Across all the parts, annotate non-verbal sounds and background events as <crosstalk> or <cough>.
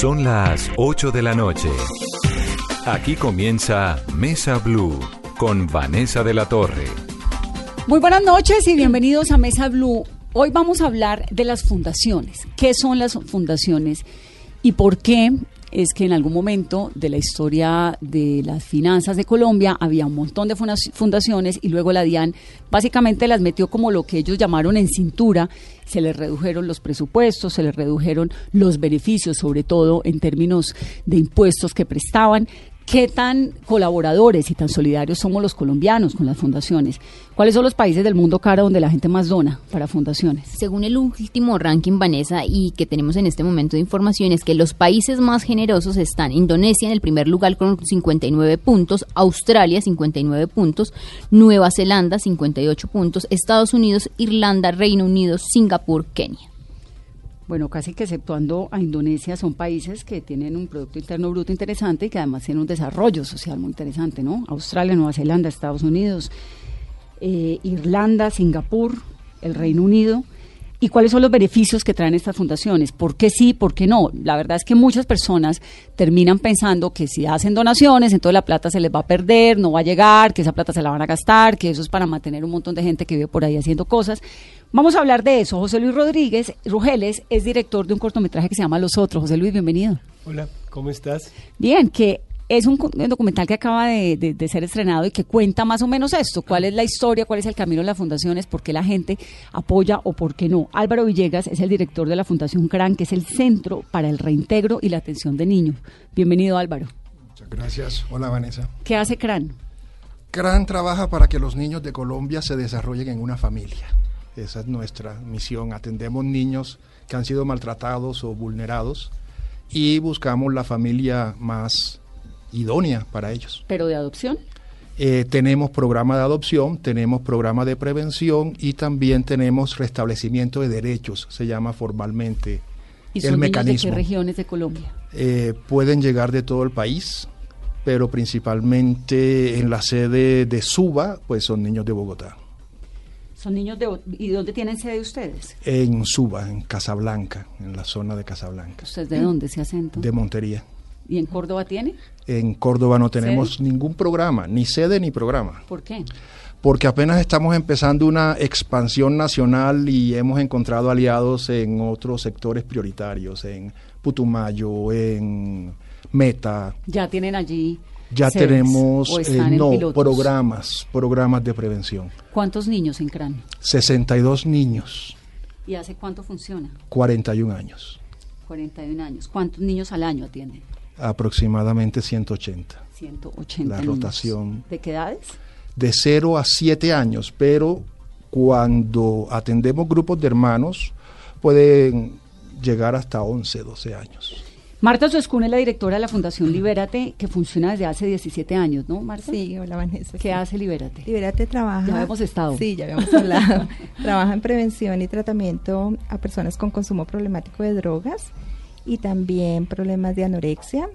Son las 8 de la noche. Aquí comienza Mesa Blue con Vanessa de la Torre. Muy buenas noches y bienvenidos a Mesa Blue. Hoy vamos a hablar de las fundaciones. ¿Qué son las fundaciones y por qué es que en algún momento de la historia de las finanzas de Colombia había un montón de fundaciones y luego la DIAN básicamente las metió como lo que ellos llamaron en cintura, se les redujeron los presupuestos, se les redujeron los beneficios, sobre todo en términos de impuestos que prestaban ¿Qué tan colaboradores y tan solidarios somos los colombianos con las fundaciones? ¿Cuáles son los países del mundo cara donde la gente más dona para fundaciones? Según el último ranking, Vanessa, y que tenemos en este momento de información, es que los países más generosos están Indonesia en el primer lugar con 59 puntos, Australia 59 puntos, Nueva Zelanda 58 puntos, Estados Unidos, Irlanda, Reino Unido, Singapur, Kenia bueno, casi que exceptuando a Indonesia, son países que tienen un Producto Interno Bruto interesante y que además tienen un desarrollo social muy interesante, ¿no? Australia, Nueva Zelanda, Estados Unidos, eh, Irlanda, Singapur, el Reino Unido. ¿Y cuáles son los beneficios que traen estas fundaciones? ¿Por qué sí, por qué no? La verdad es que muchas personas terminan pensando que si hacen donaciones, entonces la plata se les va a perder, no va a llegar, que esa plata se la van a gastar, que eso es para mantener un montón de gente que vive por ahí haciendo cosas. Vamos a hablar de eso. José Luis Rodríguez Rugeles es director de un cortometraje que se llama Los Otros. José Luis, bienvenido. Hola, ¿cómo estás? Bien, que es un, documental que acaba de, ser estrenado y que cuenta más o menos esto, cuál es la historia, cuál es el camino de las fundaciones, por qué la gente apoya o por qué no. Álvaro Villegas es el director de la Fundación CRAN, que es el Centro para el Reintegro y la Atención de Niños. Bienvenido Álvaro. Muchas gracias. Hola Vanessa. ¿Qué hace CRAN? CRAN trabaja para que los niños de Colombia se desarrollen en una familia. Esa es nuestra misión. Atendemos niños que han sido maltratados o vulnerados y buscamos la familia más idónea para ellos. ¿Pero de adopción? Eh, tenemos programa de adopción, tenemos programa de prevención y también tenemos restablecimiento de derechos, se llama formalmente ¿Y el mecanismo. ¿De qué regiones de Colombia? Eh, pueden llegar de todo el país, pero principalmente en la sede de Suba, pues son niños de Bogotá. ¿Son niños de... ¿Y dónde tienen sede ustedes? En Suba, en Casablanca, en la zona de Casablanca. ¿Ustedes de dónde se acento? De Montería. ¿Y en Córdoba tiene? En Córdoba no tenemos ningún programa, ni sede ni programa. ¿Por qué? Porque apenas estamos empezando una expansión nacional y hemos encontrado aliados en otros sectores prioritarios, en Putumayo, en Meta. Ya tienen allí ya tenemos eh, no, programas, programas de prevención. ¿Cuántos niños en CRAN? 62 niños. ¿Y hace cuánto funciona? 41 años. 41 años. ¿Cuántos niños al año tienen? Aproximadamente 180. 180. La rotación. ¿De qué edades? De 0 a 7 años, pero cuando atendemos grupos de hermanos pueden llegar hasta 11, 12 años. Marta Suescun es la directora de la Fundación Libérate, que funciona desde hace 17 años, ¿no, Marta? Sí, hola Vanessa. ¿Qué hace Libérate? Libérate trabaja... Ya habíamos estado. Sí, ya habíamos hablado. <laughs> trabaja en prevención y tratamiento a personas con consumo problemático de drogas y también problemas de anorexia,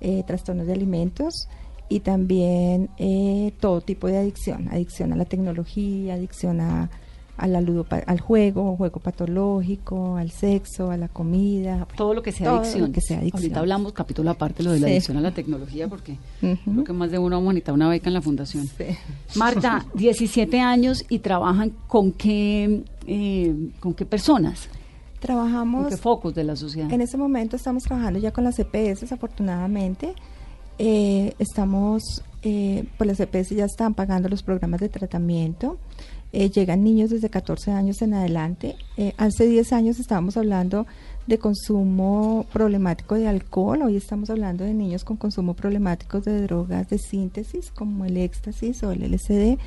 eh, trastornos de alimentos y también eh, todo tipo de adicción, adicción a la tecnología, adicción a a la al juego, juego patológico, al sexo, a la comida. Todo lo que sea adicción. que sea adicción. Ahorita hablamos capítulo aparte lo de la adicción a la tecnología porque creo que más de uno vamos a una beca en la fundación. Marta, <laughs> 17 años y trabajan con qué, eh, con qué personas. Trabajamos. ¿Con qué focos de la sociedad? En ese momento estamos trabajando ya con las EPS, afortunadamente. Eh, estamos, eh, pues las EPS ya están pagando los programas de tratamiento. Eh, llegan niños desde 14 años en adelante. Eh, hace 10 años estábamos hablando de consumo problemático de alcohol, hoy estamos hablando de niños con consumo problemático de drogas de síntesis como el éxtasis o el LSD.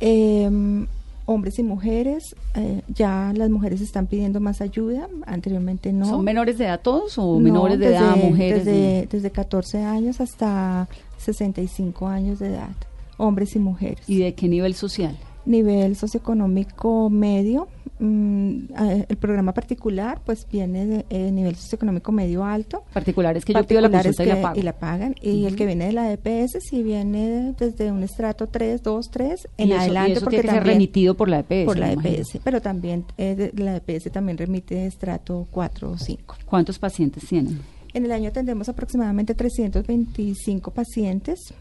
Em, hombres y mujeres, eh, ya las mujeres están pidiendo más ayuda, anteriormente no. ¿Son menores de edad todos o menores de edad mujeres? Desde, desde 14 años hasta 65 años de edad, hombres y mujeres. ¿Y de qué nivel social? Nivel socioeconómico medio. Mm, el programa particular pues viene de eh, nivel socioeconómico medio alto. Particulares que yo pido la consulta y, la pagan. Y el que viene de la EPS si viene desde un estrato 3, 2, 3 en adelante. porque tiene que ser remitido por la EPS. Por la EPS, pero también eh, la EPS también remite estrato 4 o 5. ¿Cuántos pacientes tienen? En el año atendemos aproximadamente 325 pacientes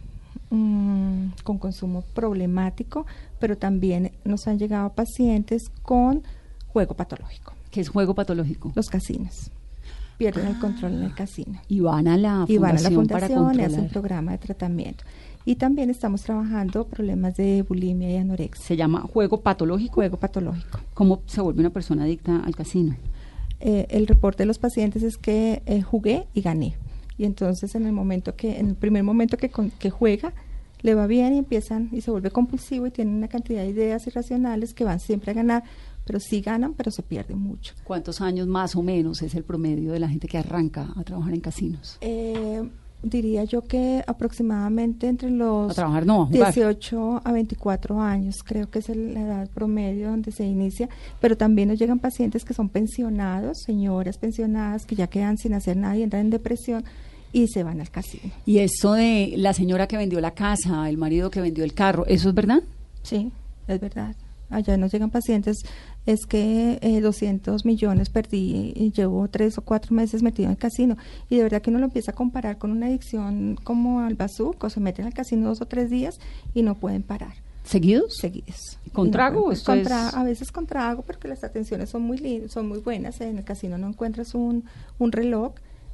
mm, con consumo problemático, pero también nos han llegado pacientes con juego patológico. ¿Qué es juego patológico? Los casinos. Pierden el control en el casino. Y van a la Y van a la fundación para fundación y hacen programa de tratamiento. Y también estamos trabajando problemas de bulimia y anorexia. Se llama juego patológico. Juego patológico. ¿Cómo se vuelve una persona adicta al casino? Eh, el reporte de los pacientes es que eh, jugué y gané. Y entonces en el momento que, en el primer momento que, con- que juega, le va bien y empiezan y se vuelve compulsivo y tienen una cantidad de ideas irracionales que van siempre a ganar, pero sí ganan, pero se pierden mucho. ¿Cuántos años más o menos es el promedio de la gente que arranca a trabajar en casinos? Eh, diría yo que aproximadamente entre los A trabajar no, a jugar. 18 a 24 años, creo que es el- la edad promedio donde se inicia, pero también nos llegan pacientes que son pensionados, señoras pensionadas que ya quedan sin hacer nada y entran en depresión y se van al casino. Y eso de la señora que vendió la casa, el marido que vendió el carro, ¿eso es verdad? Sí, es verdad. Allá nos llegan pacientes, es que eh, 200 millones perdí y llevo tres o cuatro meses metido en el casino. Y de verdad que uno lo empieza a comparar con una adicción como al bazuco, se meten al casino dos o tres días y no pueden parar. ¿Seguidos? seguidos. ¿Con no trago pueden- o esto con es- tra- A veces con trago, porque las atenciones son muy son muy buenas. En el casino no encuentras un, un reloj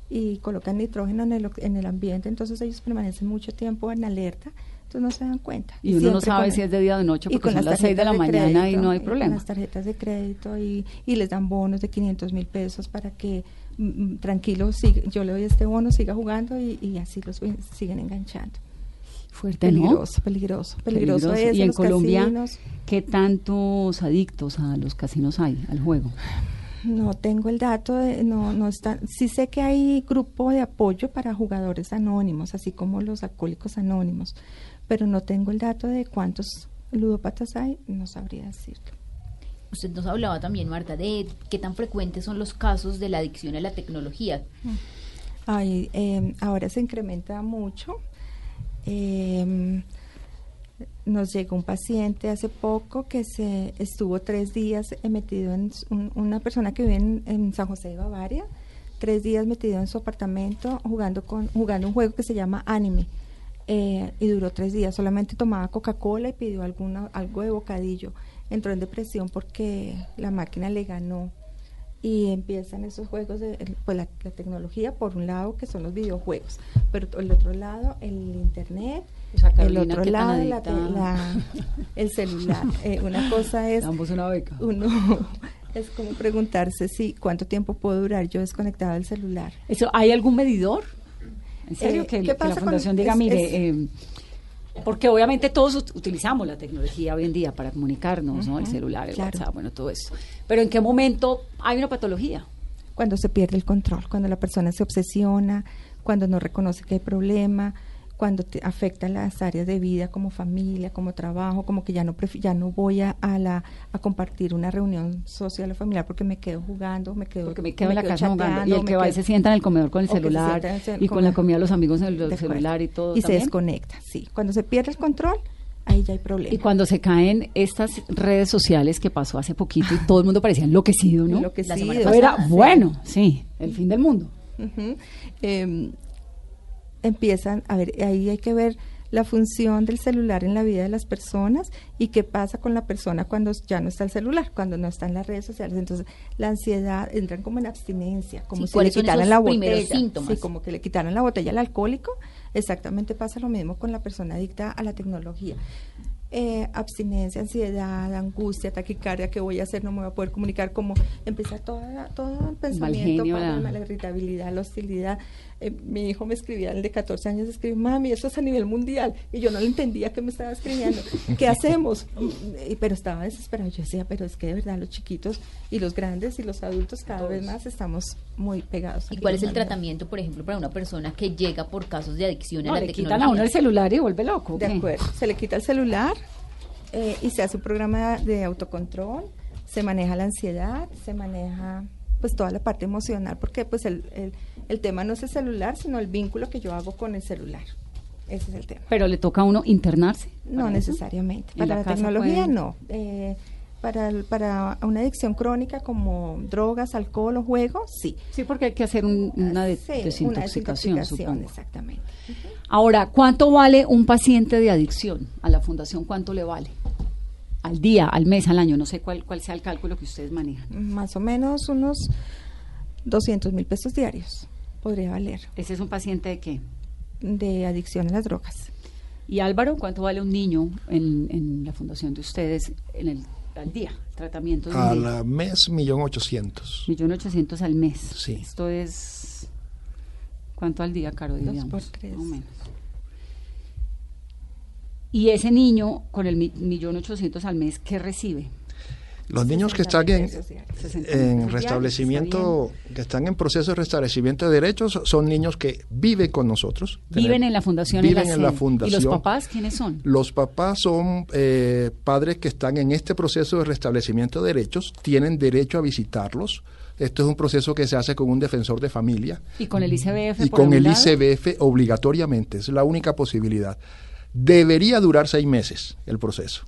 y colocan nitrógeno en el, en el ambiente, entonces ellos permanecen mucho tiempo en alerta, entonces no se dan cuenta. Y uno no sabe si es de día o de noche porque son las 6 de la mañana y no hay con problema. las tarjetas de crédito y, y les dan bonos de 500 mil pesos para que mm, mm, tranquilo, siga- yo le doy este bono, siga jugando y, y así los siguen enganchando. Fuerte, ¿no? Peligroso, peligroso, peligroso, Peligroso. es Y en los Colombia, casinos. ¿qué tantos adictos a los casinos hay, al juego? No tengo el dato, de, no, no está. Sí sé que hay grupo de apoyo para jugadores anónimos, así como los alcohólicos anónimos, pero no tengo el dato de cuántos ludópatas hay, no sabría decirlo. Usted nos hablaba también, Marta, de qué tan frecuentes son los casos de la adicción a la tecnología. Ay, eh, ahora se incrementa mucho. Eh, nos llegó un paciente hace poco que se estuvo tres días eh, metido en una persona que vive en, San José de Bavaria, tres días metido en su apartamento jugando con jugando un juego que se llama Anime eh, y duró tres días. Solamente tomaba Coca-Cola y pidió alguna algo de bocadillo. Entró en depresión porque la máquina le ganó y empiezan esos juegos de pues la, la tecnología por un lado que son los videojuegos pero el otro lado el internet El otro ¿qué tan lado la, la- <laughs> el celular Eh, una cosa es Damos una beca. uno <laughs> es como preguntarse si cuánto tiempo puedo durar yo desconectada del celular Eso, ¿Hay algún medidor? ¿En serio? Eh, que, ¿qué que la fundación diga, es- mire, es- eh, porque obviamente todos ut- utilizamos la tecnología hoy en día para comunicarnos, ¿no? El celular, el claro. WhatsApp, bueno, todo eso. Pero ¿en qué momento hay una patología? cuando se pierde el control, cuando la persona se obsesiona, cuando no reconoce que hay problema, cuando te afecta las áreas de vida como familia, como trabajo, como que ya no prefi- ya no voy a, a la a compartir una reunión social o familiar porque me quedo jugando, me quedo Porque me quedo en la casa jugando. Y el que va y se sienta en el comedor con el celular el y con la comida de los amigos en el De acuerdo. celular y todo. Y se desconecta, sí. Cuando se pierde el control, ahí ya hay problema. Y cuando se caen estas redes sociales que pasó hace poquito y todo el mundo parecía enloquecido, ¿no? Enloquecido. La semana era pasada, sí. bueno, sí, el fin del mundo. Em, empiezan, a ver, ahí hay que ver la función del celular en la vida de las personas y qué pasa con la persona cuando ya no está el celular, cuando no está en las redes sociales. Entonces, la ansiedad entran como en abstinencia, como Sí, si le ¿cuáles son quitaran la botella. Sí, como que le quitaran la botella al alcohólico. Exactamente pasa lo mismo con la persona adicta a la tecnología. Eh, abstinencia, ansiedad, angustia, taquicardia, ¿qué voy a hacer? No me voy a poder comunicar, como empieza toda, todo el pensamiento, genio, para la- la irritabilidad, la hostilidad. Eh, mi hijo me escribía, el de 14 años, escribe, mami, eso es a nivel mundial. Y yo no le entendía que me estaba escribiendo. <laughs> ¿Qué hacemos? Y- pero estaba desesperado. Yo decía, pero es que de verdad los chiquitos y los grandes y los adultos cada vez más estamos muy pegados. ¿Y cuál es el tratamiento, por ejemplo, para una persona que llega por casos de adicción No, a la le tecnología? quitan a uno el celular y vuelve loco. De acuerdo. Se le quita el celular eh, y se hace un programa de autocontrol, se maneja la ansiedad, se maneja pues toda la parte emocional, porque pues el, el, el tema no es el celular, sino el vínculo que yo hago con el celular. Ese es el tema. Pero le toca a uno internarse. No eso. necesariamente. ¿En Para la tecnología pueden- no. Eh, para, para una adicción crónica como drogas, alcohol o juego, sí. Sí, porque hay que hacer un- una de- Sí, una desintoxicación, supongo. Exactamente. Ahora, ¿cuánto vale un paciente de adicción? A la fundación, ¿cuánto le vale? Al día, al mes, al año, no sé cuál, cuál sea el cálculo que ustedes manejan. Más o menos unos 200 mil pesos diarios podría valer ¿Ese es un paciente de qué? de adicción a las drogas. Y Álvaro, ¿cuánto vale un niño en, en la fundación de ustedes en el, al día? El tratamiento de un A niño. la mes, millón ochocientos. Millón ochocientos al mes. Sí. Esto es... ¿Cuánto al día, Caro? Dos por tres. Más o menos. Y ese niño con el mi- millón ochocientos al mes, ¿qué recibe? Los niños que 60 están en, pesos diarios. 60 mil en pesos diarios, restablecimiento, que están en proceso de restablecimiento de derechos, son niños que viven con nosotros. Viven Tener- en la fundación. Viven en la fundación. ¿Y los papás quiénes son? Los papás son eh, padres que están en este proceso de restablecimiento de derechos, tienen derecho a visitarlos. Esto es un proceso que se hace con un defensor de familia Y con el ICBF. y por con el lado? ICBF obligatoriamente. Es la única posibilidad. Debería durar seis meses el proceso.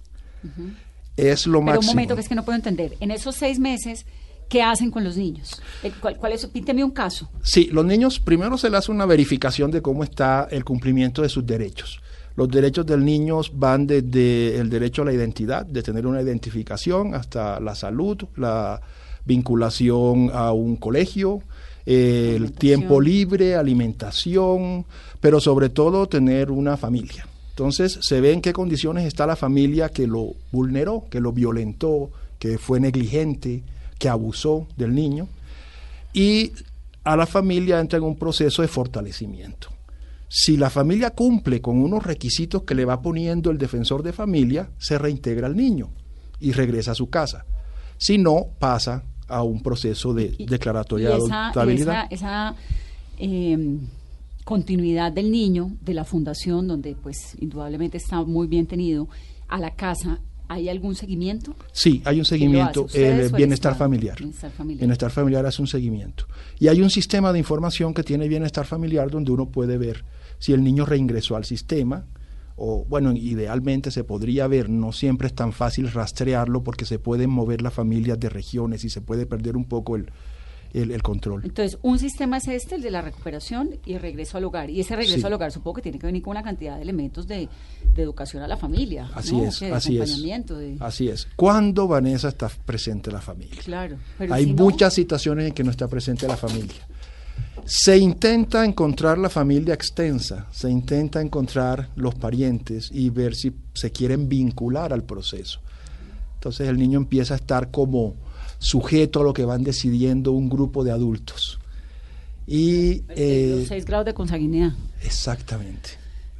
Es lo Pero máximo. un momento que es que no puedo entender. En esos seis meses, ¿qué hacen con los niños? Eh, ¿Cuál, cuál es? Pínteme un caso. Sí, los niños primero se les hace una verificación de cómo está el cumplimiento de sus derechos. Los derechos del niño van desde el derecho a la identidad, de tener una identificación, hasta la salud, la vinculación a un colegio, el tiempo libre, alimentación, pero sobre todo tener una familia. Entonces se ve en qué condiciones está la familia que lo vulneró, que lo violentó, que fue negligente, que abusó del niño y a la familia entra en un proceso de fortalecimiento. Si la familia cumple con unos requisitos que le va poniendo el defensor de familia, se reintegra al niño y regresa a su casa. Si no, pasa a un proceso de declaratoria de adoptabilidad. esa, esa, eh, continuidad del niño, de la fundación, donde pues indudablemente está muy bien tenido, a la casa, ¿hay algún seguimiento? Sí, hay un seguimiento, ¿Ustedes el bienestar familiar. Bienestar familiar. Bienestar familiar hace un seguimiento. Y hay un sistema de información que tiene bienestar familiar donde uno puede ver si el niño reingresó al sistema, o bueno, idealmente se podría ver, no siempre es tan fácil rastrearlo porque se pueden mover las familias de regiones y se puede perder un poco el, el- el control. Entonces, un sistema es este, el de la recuperación y el regreso al hogar. Y ese regreso Sí. al hogar supongo que tiene que venir con una cantidad de elementos de, de educación a la familia. Así ¿no? es, de así es. de- Así es. ¿Cuándo, Vanessa, está presente la familia? Claro. pero Hay si no, muchas situaciones en que no está presente la familia. Se intenta encontrar la familia extensa, se intenta encontrar los parientes y ver si se quieren vincular al proceso. Entonces el niño empieza a estar como sujeto a lo que van decidiendo un grupo de adultos. Y eh, los seis grados de consanguinidad. exactamente,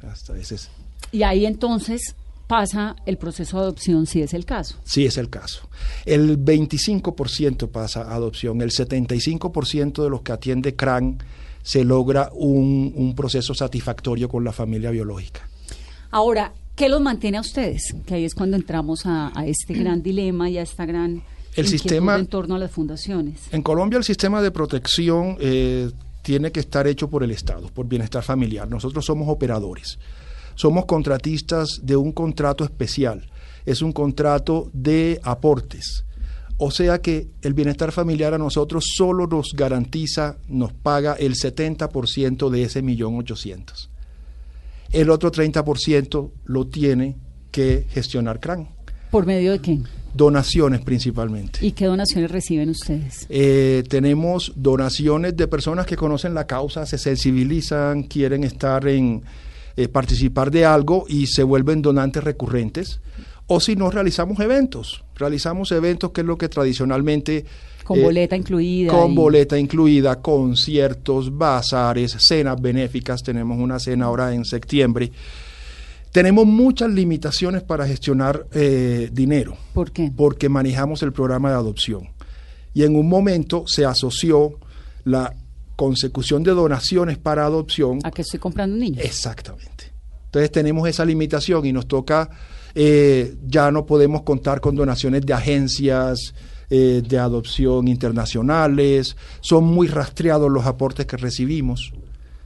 hasta ese es, Y ahí entonces pasa el proceso de adopción, si es el caso. sí es el caso. El 25% pasa a adopción, el 75% de los que atiende CRAN se logra un, un proceso satisfactorio con la familia biológica. Ahora, ¿qué los mantiene a ustedes? Que ahí es cuando entramos a, a este gran <clears throat> dilema y a esta gran El sistema- en torno a las fundaciones. En Colombia el sistema de protección eh, tiene que estar hecho por el Estado, por bienestar familiar. Nosotros somos operadores, somos contratistas de un contrato especial, es un contrato de aportes. O sea que el bienestar familiar a nosotros solo nos garantiza, nos paga el 70% de ese millón ochocientos. El otro 30% lo tiene que gestionar CRAN. ¿Por medio de qué? Donaciones principalmente. ¿Y qué donaciones reciben ustedes? Eh, tenemos donaciones de personas que conocen la causa, se sensibilizan, quieren estar en eh, participar de algo y se vuelven donantes recurrentes. O si no, realizamos eventos. Realizamos eventos que es lo que tradicionalmente... Con eh, boleta incluida. Con y- boleta incluida, conciertos, bazares, cenas benéficas. Tenemos una cena ahora en septiembre. Tenemos muchas limitaciones para gestionar eh, dinero ¿Por qué? porque manejamos el programa de adopción. Y en un momento se asoció la consecución de donaciones para adopción. ¿A qué estoy comprando un niño? Exactamente. Entonces tenemos esa limitación y nos toca, eh, ya no podemos contar con donaciones de agencias eh, de adopción internacionales, son muy rastreados los aportes que recibimos.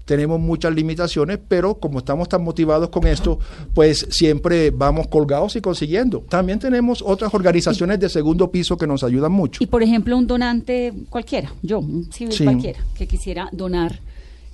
Tenemos muchas limitaciones, pero como estamos tan motivados con esto, pues siempre vamos colgados y consiguiendo. También tenemos otras organizaciones de segundo piso que nos ayudan mucho. Y por ejemplo, un donante cualquiera, yo, un civil Sí. cualquiera, que quisiera donar,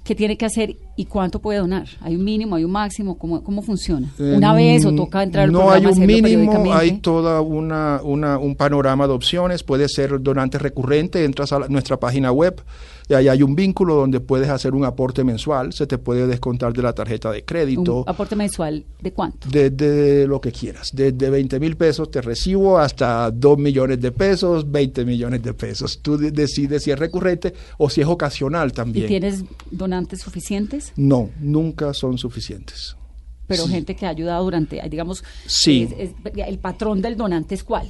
¿qué tiene que hacer y cuánto puede donar? ¿Hay un mínimo, hay un máximo? ¿Cómo, cómo funciona? ¿Una Eh, vez o toca entrar al No programa hay un mínimo, hay toda una, una- un panorama de opciones. Puede ser donante recurrente, entras a la- nuestra página web y ahí hay un vínculo donde puedes hacer un aporte mensual, se te puede descontar de la tarjeta de crédito. ¿Un aporte mensual de cuánto? Desde lo que quieras, desde 20 mil pesos te recibo hasta 2 millones de pesos, 20 millones de pesos. Tú de- decides si es recurrente o si es ocasional ¿Y también. tienes donantes suficientes? No, nunca son suficientes. Pero gente que ha ayudado durante, digamos, Sí. es- es- el patrón del donante es cuál?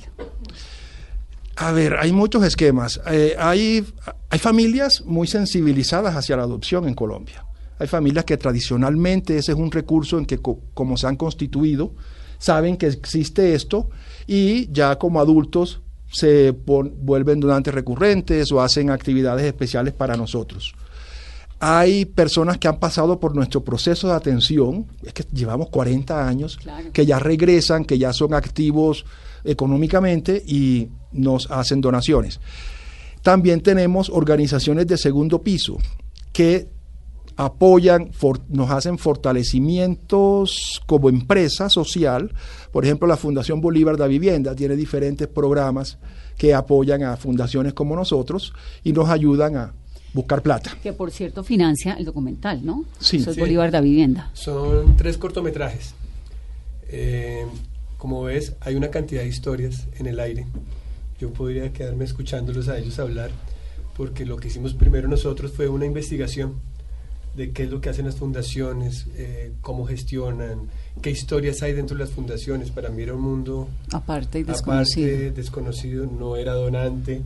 A ver, hay muchos esquemas. Eh, hay, hay familias muy sensibilizadas hacia la adopción en Colombia. Hay familias que tradicionalmente ese es un recurso en que co- como se han constituido, saben que existe esto y ya como adultos se vuelven donantes recurrentes o hacen actividades especiales para nosotros. Hay personas que han pasado por nuestro proceso de atención, es que llevamos 40 años, Claro. que ya regresan, que ya son activos económicamente y nos hacen donaciones. También tenemos organizaciones de segundo piso que apoyan, for- nos hacen fortalecimientos como empresa social. Por ejemplo, la Fundación Bolívar de Vivienda tiene diferentes programas que apoyan a fundaciones como nosotros y nos ayudan a buscar plata. Que por cierto financia el documental, ¿no? Sí. Eso es Sí. Bolívar da Vivienda. Son tres cortometrajes. Eh, como ves, hay una cantidad de historias en el aire. Yo podría quedarme escuchándolos a ellos hablar, porque lo que hicimos primero nosotros fue una investigación de qué es lo que hacen las fundaciones, eh, cómo gestionan, qué historias hay dentro de las fundaciones. Para mí era un mundo Aparte y desconocido. aparte, desconocido, no era donante.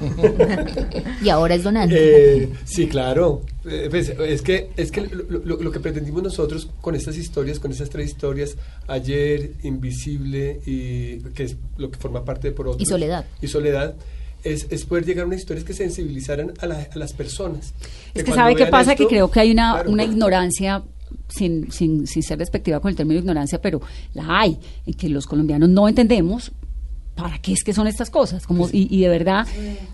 <laughs> Y ahora es donante. Eh, sí, claro. Eh, pues, es que, es que lo, lo- lo que pretendimos nosotros con estas historias, con estas tres historias, ayer, invisible y que es lo que forma parte de por otros. Y Soledad. Y soledad. Es, es poder llegar a unas historias que sensibilizaran a, la- a las personas. Es que sabe qué pasa, que creo que hay una, Claro. una ignorancia, sin, sin, sin ser respectiva con el término ignorancia, pero la hay, en que los colombianos no entendemos para qué es que son estas cosas. Como, y, y de verdad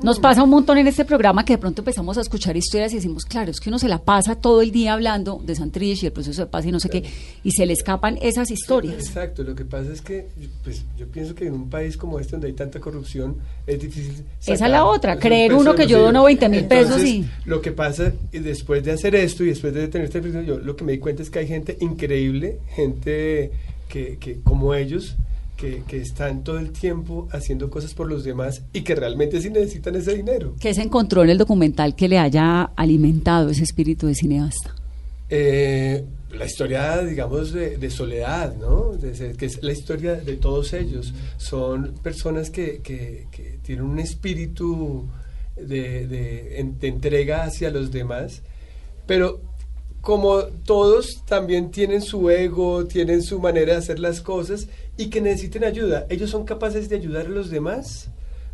nos pasa un montón en este programa que de pronto empezamos a escuchar historias y decimos, claro, es que uno se la pasa todo el día hablando de Santrich y el proceso de paz y no sé qué, y se le escapan esas historias. Exacto, lo que pasa es que pues, yo pienso que en un país como este donde hay tanta corrupción es difícil. Esa es la otra, creer uno que yo dono 20 mil pesos y- Lo que pasa, y después de hacer esto y después de tener esta experiencia, yo lo que me di cuenta es que hay gente increíble, gente que, que como ellos, que, que están todo el tiempo haciendo cosas por los demás y que realmente sí necesitan ese dinero. ¿Qué se encontró en el documental que le haya alimentado ese espíritu de cineasta? Eh, la historia, digamos, de, de soledad, ¿no? De que es la historia de todos ellos. Son personas que, que- que tienen un espíritu de entrega hacia los demás, pero como todos también tienen su ego, tienen su manera de hacer las cosas y que necesiten ayuda. Ellos son capaces de ayudar a los demás,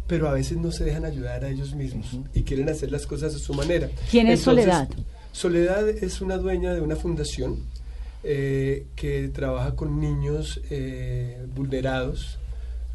pero a veces no se dejan ayudar a ellos mismos y quieren hacer las cosas a su manera. ¿Quién es Soledad? Soledad es una dueña de una fundación eh, que trabaja con niños eh, vulnerados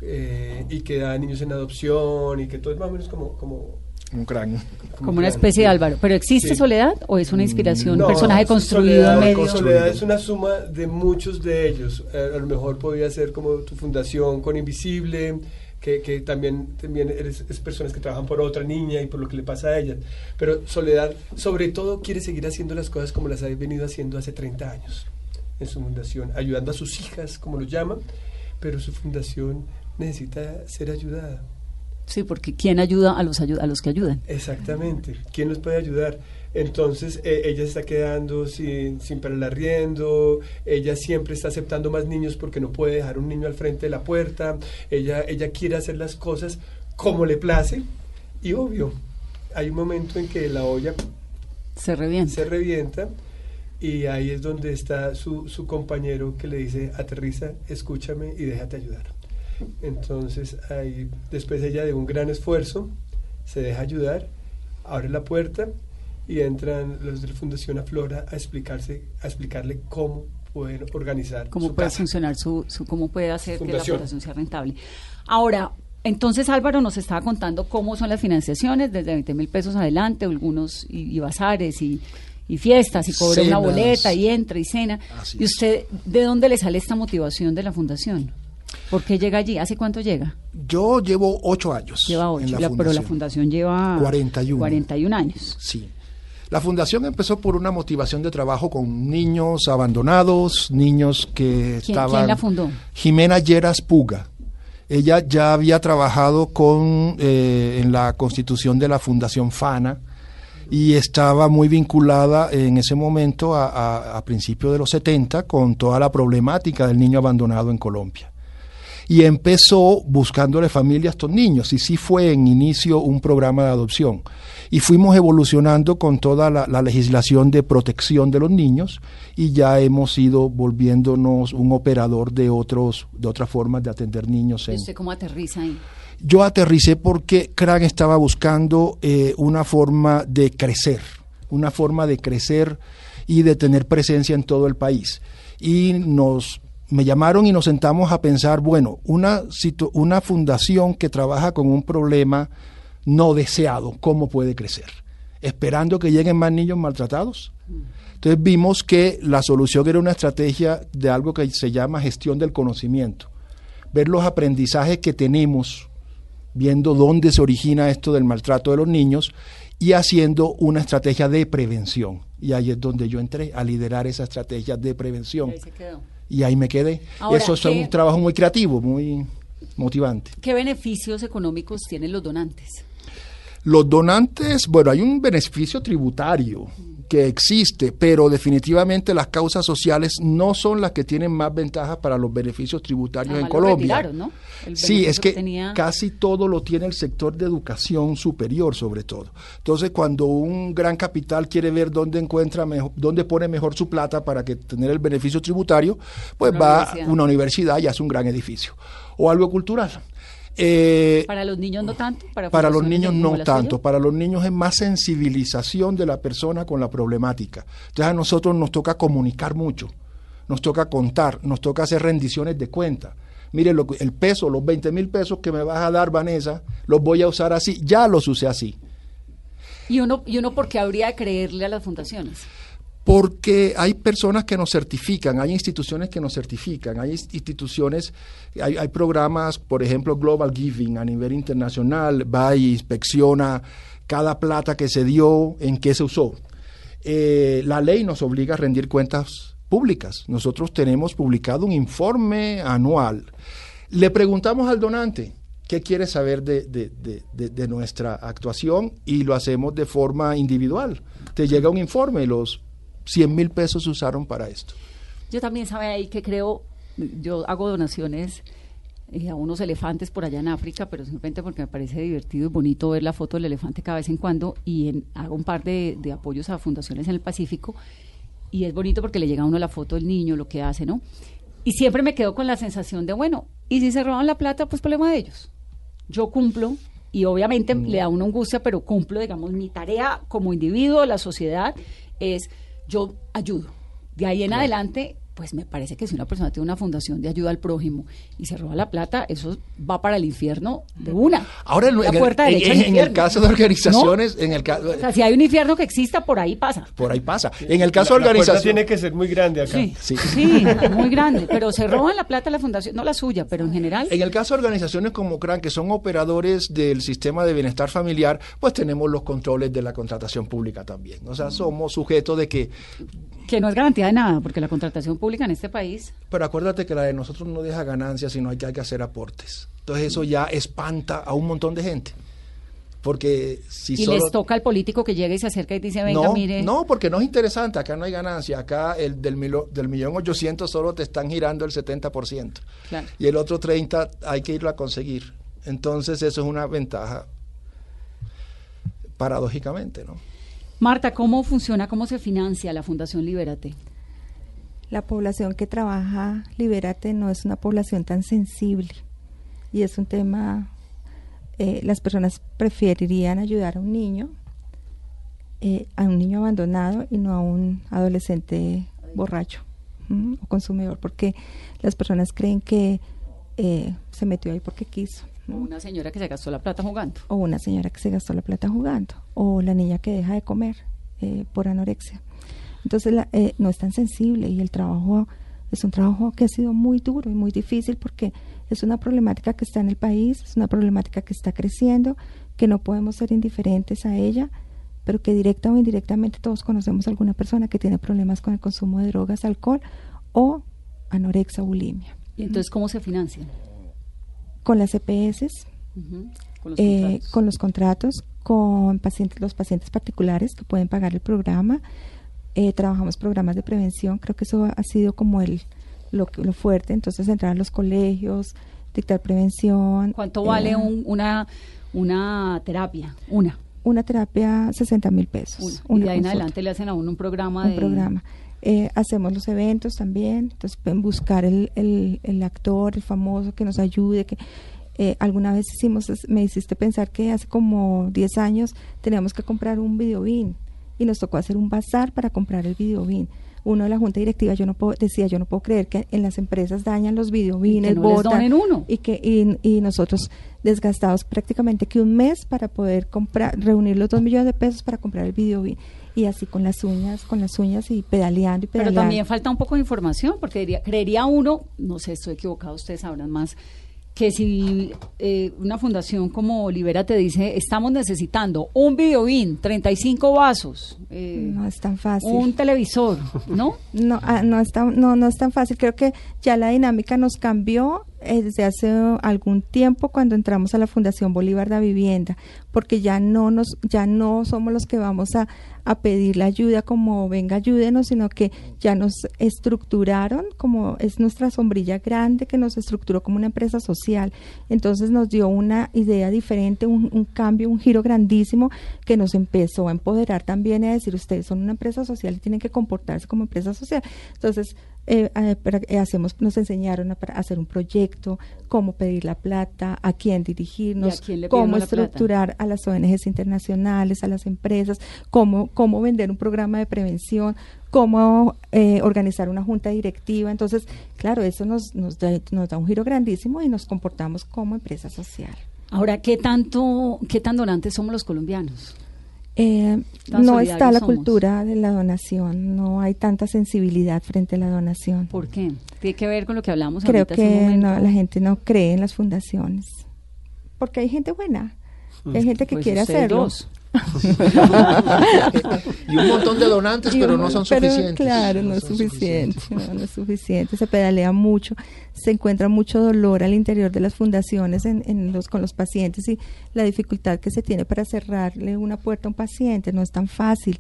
eh, y que da niños en adopción y que todo es más o menos como... como Un cráneo. Como una especie de Álvaro. ¿Pero existe Sí. Soledad o es una inspiración, un No, personaje construido Soledad, en medio? Soledad es una suma de muchos de ellos. Eh, a lo mejor podría ser como tu fundación con Invisible, que, que también, también eres, es personas que trabajan por otra niña y por lo que le pasa a ella. Pero Soledad, sobre todo, quiere seguir haciendo las cosas como las ha venido haciendo hace 30 años en su fundación, ayudando a sus hijas, como lo llama, pero su fundación necesita ser ayudada. Sí, porque ¿quién ayuda a los, ayu- a los que ayudan? Exactamente. ¿Quién nos puede ayudar? Entonces, eh, ella está quedando sin, sin para el arriendo, ella siempre está aceptando más niños porque no puede dejar un niño al frente de la puerta, ella, ella quiere hacer las cosas como le place y obvio, hay un momento en que la olla Se revienta. se revienta y ahí es donde está su, su compañero que le dice, aterriza, escúchame y déjate ayudar. Entonces ahí, después ella de un gran esfuerzo, se deja ayudar, abre la puerta y entran los de la Fundación Aflora a explicarse, a explicarle cómo pueden organizar cómo su puede casa. funcionar su, su- cómo puede hacer que la Fundación. sea rentable. Ahora, entonces Álvaro nos estaba contando cómo son las financiaciones desde 20 mil pesos adelante, algunos y, y bazares y, y fiestas y cobra una boleta y entra y cena. Así ¿Y es. usted de dónde le sale esta motivación de la fundación? ¿Por qué llega allí? ¿Hace cuánto llega? Yo llevo ocho años. Lleva ocho, en la la- pero la fundación. lleva 41. 41 años. Sí. La fundación empezó por una motivación de trabajo con niños abandonados, niños que ¿Quién- estaban... quién la fundó? Jimena Lleras Puga. Ella ya había trabajado con eh, en la constitución de la Fundación FANA y estaba muy vinculada en ese momento a, a, a principios de los 70 con toda la problemática del niño abandonado en Colombia y empezó buscándole familia a estos niños y sí fue en inicio un programa de adopción y fuimos evolucionando con toda la, la legislación de protección de los niños y ya hemos ido volviéndonos un operador de otros de otras formas de atender niños ¿Y en, usted cómo aterriza ahí? yo aterricé porque Cran estaba buscando eh, una forma de crecer, una forma de crecer y de tener presencia en todo el país. Y nos me llamaron y nos sentamos a pensar, bueno, una, una fundación que trabaja con un problema no deseado, ¿cómo puede crecer? Esperando que lleguen más niños maltratados. Entonces vimos que la solución era una estrategia de algo que se llama gestión del conocimiento. Ver los aprendizajes que tenemos viendo dónde se origina esto del maltrato de los niños y haciendo una estrategia de prevención. Y ahí es donde yo entré a liderar esa estrategia de prevención. Ahí se quedó. Y ahí me quedé. Ahora, Eso es ¿qué- un trabajo muy creativo, muy motivante. ¿Qué beneficios económicos tienen los donantes? Los donantes, bueno, hay un beneficio tributario que existe, pero definitivamente las causas sociales no son las que tienen más ventajas para los beneficios tributarios Además, en lo Colombia. retiraron, ¿no? El Sí, es que tenía- casi todo lo tiene el sector de educación superior, sobre todo. Entonces, cuando un gran capital quiere ver dónde encuentra mejor, dónde pone mejor su plata para que tener el beneficio tributario, pues Una va a una universidad y hace un gran edificio o algo cultural. Eh, Para los niños no tanto. Para, para los niños no tanto, suya? para los niños es más sensibilización de la persona con la problemática. Entonces a nosotros nos toca comunicar mucho, nos toca contar, nos toca hacer rendiciones de cuenta. Mire, lo el peso, los 20 mil pesos que me vas a dar, Vanessa, los voy a usar así, ya los usé así. ¿Y uno, ¿Y uno por qué habría de creerle a las fundaciones? Porque hay personas que nos certifican, hay instituciones que nos certifican, hay inst- instituciones, hay, programas, por ejemplo, Global Giving a nivel internacional, va y inspecciona cada plata que se dio, en qué se usó. Eh, la ley nos obliga a rendir cuentas públicas. Nosotros tenemos publicado un informe anual. Le preguntamos al donante qué quiere saber de, de- de- de- nuestra actuación y lo hacemos de forma individual. Te llega un informe los 100 mil pesos se usaron para esto. Yo también sabe ahí que creo, yo hago donaciones eh, a unos elefantes por allá en África, pero simplemente porque me parece divertido y bonito ver la foto del elefante cada vez en cuando y en- hago un par de, de apoyos a fundaciones en el Pacífico y es bonito porque le llega a uno la foto del niño, lo que hace, ¿no? Y siempre me quedo con la sensación de, bueno, y si se roban la plata, pues problema de ellos. Yo cumplo y obviamente le da una angustia, pero cumplo, digamos, mi tarea como individuo, la sociedad, es yo ayudo. De ahí en adelante, pues me parece que si una persona tiene una fundación de ayuda al prójimo y se roba la plata, eso va para el infierno de una. Ahora, en, la en el- puerta derecha en el infierno. caso de organizaciones, en el caso, O sea, si hay un infierno que exista, por ahí pasa. por ahí pasa. En el caso La- de organizaciones, tiene que ser muy grande acá. Sí, Sí. sí, muy grande. Pero se roban la plata de la fundación, no la suya, pero en general. En el caso de organizaciones como CRAN, que son operadores del sistema de bienestar familiar, pues tenemos los controles de la contratación pública también. O sea, somos sujetos de que, Que no es garantía de nada, porque la contratación pública en este país. pero acuérdate que la de nosotros no deja ganancias, sino hay que, hay que hacer aportes. Entonces eso ya espanta a un montón de gente. Porque si y solo... les toca al político que llega y se acerca y dice, venga, no, mire. no, porque no es interesante, acá no hay ganancia, acá el del, milo- del millón ochocientos solo te están girando el 70%. Claro. y el otro 30 hay que irlo a conseguir. Entonces eso es una ventaja paradójicamente, ¿no? Marta, ¿cómo funciona, cómo se financia la Fundación Libérate? La población que trabaja Libérate no es una población tan sensible y es un tema, eh, las personas preferirían ayudar a un niño eh, a un niño abandonado y no a un adolescente borracho o consumidor, porque las personas creen que eh, se metió ahí porque quiso. O una señora que se gastó la plata jugando. O una señora que se gastó la plata jugando. O la niña que deja de comer eh, por anorexia. Entonces no es tan sensible y el trabajo es un trabajo que ha sido muy duro y muy difícil porque es una problemática que está en el país, es una problemática que está creciendo, que no podemos ser indiferentes a ella pero que directa o indirectamente todos conocemos a alguna persona que tiene problemas con el consumo de drogas, alcohol o anorexia o bulimia. ¿Y entonces cómo se financian? Con las EPS, eh, con, los contratos, con pacientes, los pacientes particulares que pueden pagar el programa. Eh, trabajamos programas de prevención, creo que eso ha sido como el lo, lo fuerte, entonces entrar a los colegios, dictar prevención. ¿Cuánto vale eh, una, una terapia? Una una terapia 60 mil pesos. y de ahí en adelante le hacen a uno un programa un programa. Eh, hacemos los eventos también, entonces buscar el, el, el, actor, el famoso que nos ayude, que eh, alguna vez hicimos, me hiciste pensar que hace como 10 años teníamos que comprar un videobin y nos tocó hacer un bazar para comprar el videobin uno de la junta directiva yo no puedo, decía yo no puedo creer que en las empresas dañan los videobines, no botan uno. y que y, y, nosotros desgastados prácticamente que un mes para poder comprar reunir los dos millones de pesos para comprar el videobin y así con las uñas, con las uñas y pedaleando y pedaleando. Pero también falta un poco de información porque diría, creería uno, no sé, estoy equivocado, ustedes sabrán más que si eh, una fundación como Libera te dice, estamos necesitando un videobin, 35 vasos. Eh, no es tan fácil. Un televisor, ¿no? <laughs> No, ah, no, está, no, no es tan fácil. Creo que ya la dinámica nos cambió desde hace algún tiempo cuando entramos a la Fundación Bolívar de Vivienda, porque ya no nos, ya no somos los que vamos a, pedir la ayuda como venga ayúdenos, sino que ya nos estructuraron como es nuestra sombrilla grande que nos estructuró como una empresa social. Entonces nos dio una idea diferente, un, un cambio, un giro grandísimo que nos empezó a empoderar también a decir ustedes son una empresa social y tienen que comportarse como empresa social. Entonces eh, eh, hacemos, nos enseñaron a, hacer un proyecto, cómo pedir la plata, a quién dirigirnos, cómo estructurar a las ONGs internacionales, a las empresas, cómo, cómo vender un programa de prevención, cómo eh, organizar una junta directiva. Entonces, claro, eso nos, nos, da, nos da un giro grandísimo y nos comportamos como empresa social. Ahora, ¿qué tanto, qué tan donantes somos los colombianos? Eh, no está la cultura de la donación, no hay tanta sensibilidad frente a la donación. ¿Por qué? Tiene que ver con lo que hablamos Creo que la gente no cree en las fundaciones, porque hay gente buena, hay gente que pues quiere hacerlo. <laughs> y un montón de donantes, pero no son suficientes. Claro, no, es suficiente, no, es suficiente. Se pedalea mucho, se encuentra mucho dolor al interior de las fundaciones en, los, con los pacientes y la dificultad que se tiene para cerrarle una puerta a un paciente no es tan fácil.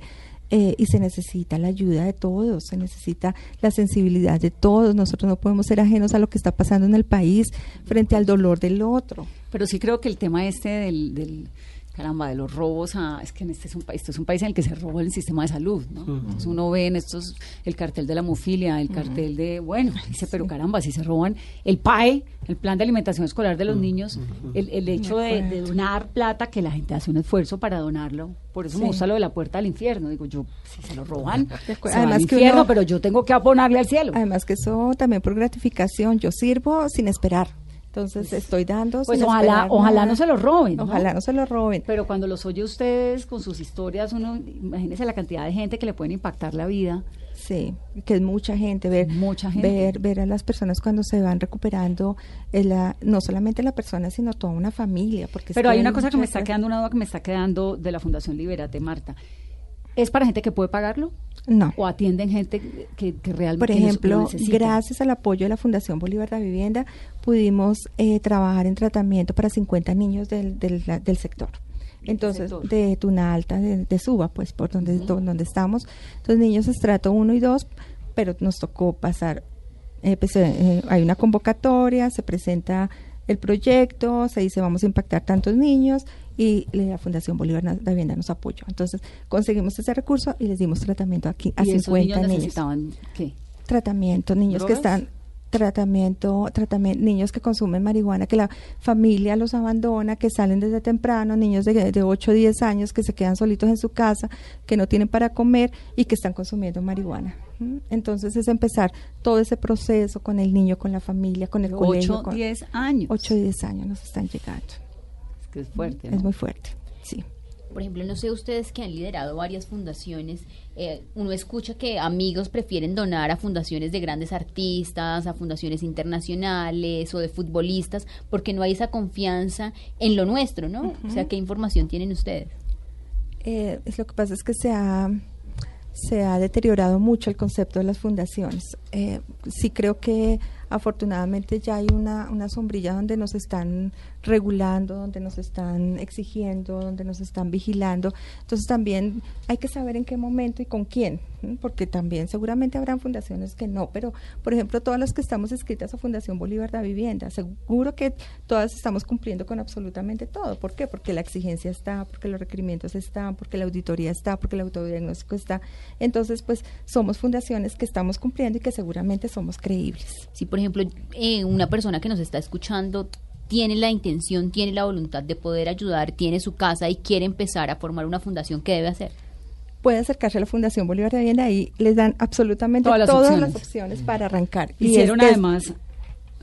Eh, y se necesita la ayuda de todos, se necesita la sensibilidad de todos. Nosotros no podemos ser ajenos a lo que está pasando en el país frente al dolor del otro. Pero sí creo que el tema este del caramba, de los robos a, es que en este es un país, esto es un país en el que se roba el sistema de salud, ¿no? Entonces uno ve en estos, el cartel de la hemofilia, el cartel de, bueno, dice, pero caramba, si se roban el PAE, el plan de alimentación escolar de los niños, el, el, hecho de, donar plata, que la gente hace un esfuerzo para donarlo, por eso me gusta lo de la puerta al infierno, digo yo, si se lo roban, se además al infierno, pero yo tengo que aponarle al cielo. Además que eso también por gratificación, yo sirvo sin esperar. Entonces estoy dando. Pues ojalá, ojalá no se lo roben. Ojalá no se lo roben. Pero cuando los oye ustedes con sus historias, uno, imagínese la cantidad de gente que le pueden impactar la vida. Sí, que es mucha gente, ver, mucha gente. ver, ver a las personas cuando se van recuperando, la, no solamente la persona, sino toda una familia. Porque Pero hay una cosa que me está quedando, una duda que me está quedando de la Fundación Liberate, Marta. ¿Es para gente que puede pagarlo? No. ¿O atienden gente que, realmente Por ejemplo, gracias al apoyo de la Fundación Bolívar de Vivienda, pudimos eh, trabajar en tratamiento para 50 niños del, del, del sector. Entonces, de Tuna Alta, de, Suba, pues, por donde, donde estamos. Entonces, niños estrato 1 y 2, pero nos tocó pasar, eh, pues, eh, hay una convocatoria, se presenta el proyecto, se dice vamos a impactar tantos niños y la Fundación Bolívar de Vivienda nos apoyó. Entonces conseguimos ese recurso y les dimos tratamiento aquí a ¿Y 50 niños. necesitaban qué? Tratamiento, niños que están tratamiento, tratamiento, niños que consumen marihuana, que la familia los abandona, que salen desde temprano, niños de, de 8 o 10 años que se quedan solitos en su casa, que no tienen para comer y que están consumiendo marihuana. ¿Mm? Entonces es empezar todo ese proceso con el niño, con la familia, con el colegio. 8 10 años. 8 o 10 años nos están llegando. Es que es fuerte. Es muy fuerte, sí. Por ejemplo, no sé ustedes que han liderado varias fundaciones, eh, uno escucha que amigos prefieren donar a fundaciones de grandes artistas, a fundaciones internacionales o de futbolistas, porque no hay esa confianza en lo nuestro, ¿no? O sea, ¿qué información tienen ustedes? Eh, es lo que pasa es que se ha, se ha deteriorado mucho el concepto de las fundaciones. Eh, sí creo que afortunadamente ya hay una, una sombrilla donde nos están regulando, donde nos están exigiendo, donde nos están vigilando. Entonces también hay que saber en qué momento y con quién, porque también seguramente habrán fundaciones que no, pero por ejemplo todas las que estamos inscritas a Fundación Bolívar da Vivienda, seguro que todas estamos cumpliendo con absolutamente todo. ¿Por qué? Porque la exigencia está, porque los requerimientos están, porque la auditoría está, porque el autodiagnóstico está. Entonces, pues somos fundaciones que estamos cumpliendo y que seguramente somos creíbles. Si, por ejemplo, eh, una persona que nos está escuchando tiene la intención, tiene la voluntad de poder ayudar, tiene su casa y quiere empezar a formar una fundación, ¿qué debe hacer? Puede acercarse a la Fundación Bolívar de Vivienda y les dan absolutamente Todas las todas opciones. las opciones para arrancar. Hicieron es des- además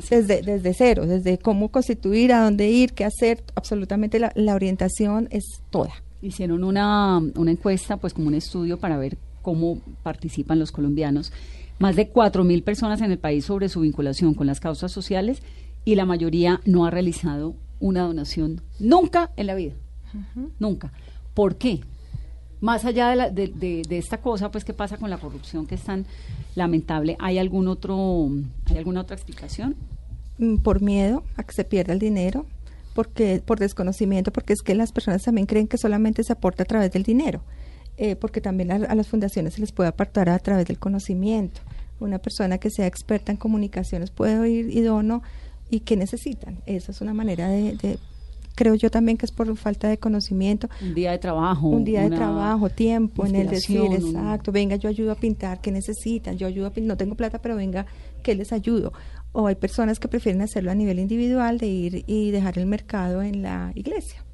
desde, desde cero, desde cómo constituir, a dónde ir, qué hacer, absolutamente la, la orientación es toda. hicieron una, una encuesta, pues como un estudio para ver cómo participan los colombianos. Más de 4.000 personas en el país sobre su vinculación con las causas sociales y la mayoría no ha realizado una donación nunca en la vida. Nunca. ¿Por qué? Más allá de, la- de- esta cosa, pues, ¿qué pasa con la corrupción que es tan lamentable? ¿Hay algún otro, ¿hay alguna otra explicación? Mm, por miedo a que se pierda el dinero, porque por desconocimiento, porque es que las personas también creen que solamente se aporta a través del dinero, eh, porque también a, las fundaciones se les puede aportar a través del conocimiento. Una persona que sea experta en comunicaciones puede ir y y qué necesitan. Esa es una manera de- creo yo también que es por falta de conocimiento. Un día de trabajo. Un día de trabajo, tiempo en el decir, exacto, venga, yo ayudo a pintar, ¿qué necesitan? Yo ayudo a pintar, no tengo plata, pero venga, ¿qué les ayudo? O hay personas que prefieren hacerlo a nivel individual, de ir y dejar el mercado en la iglesia.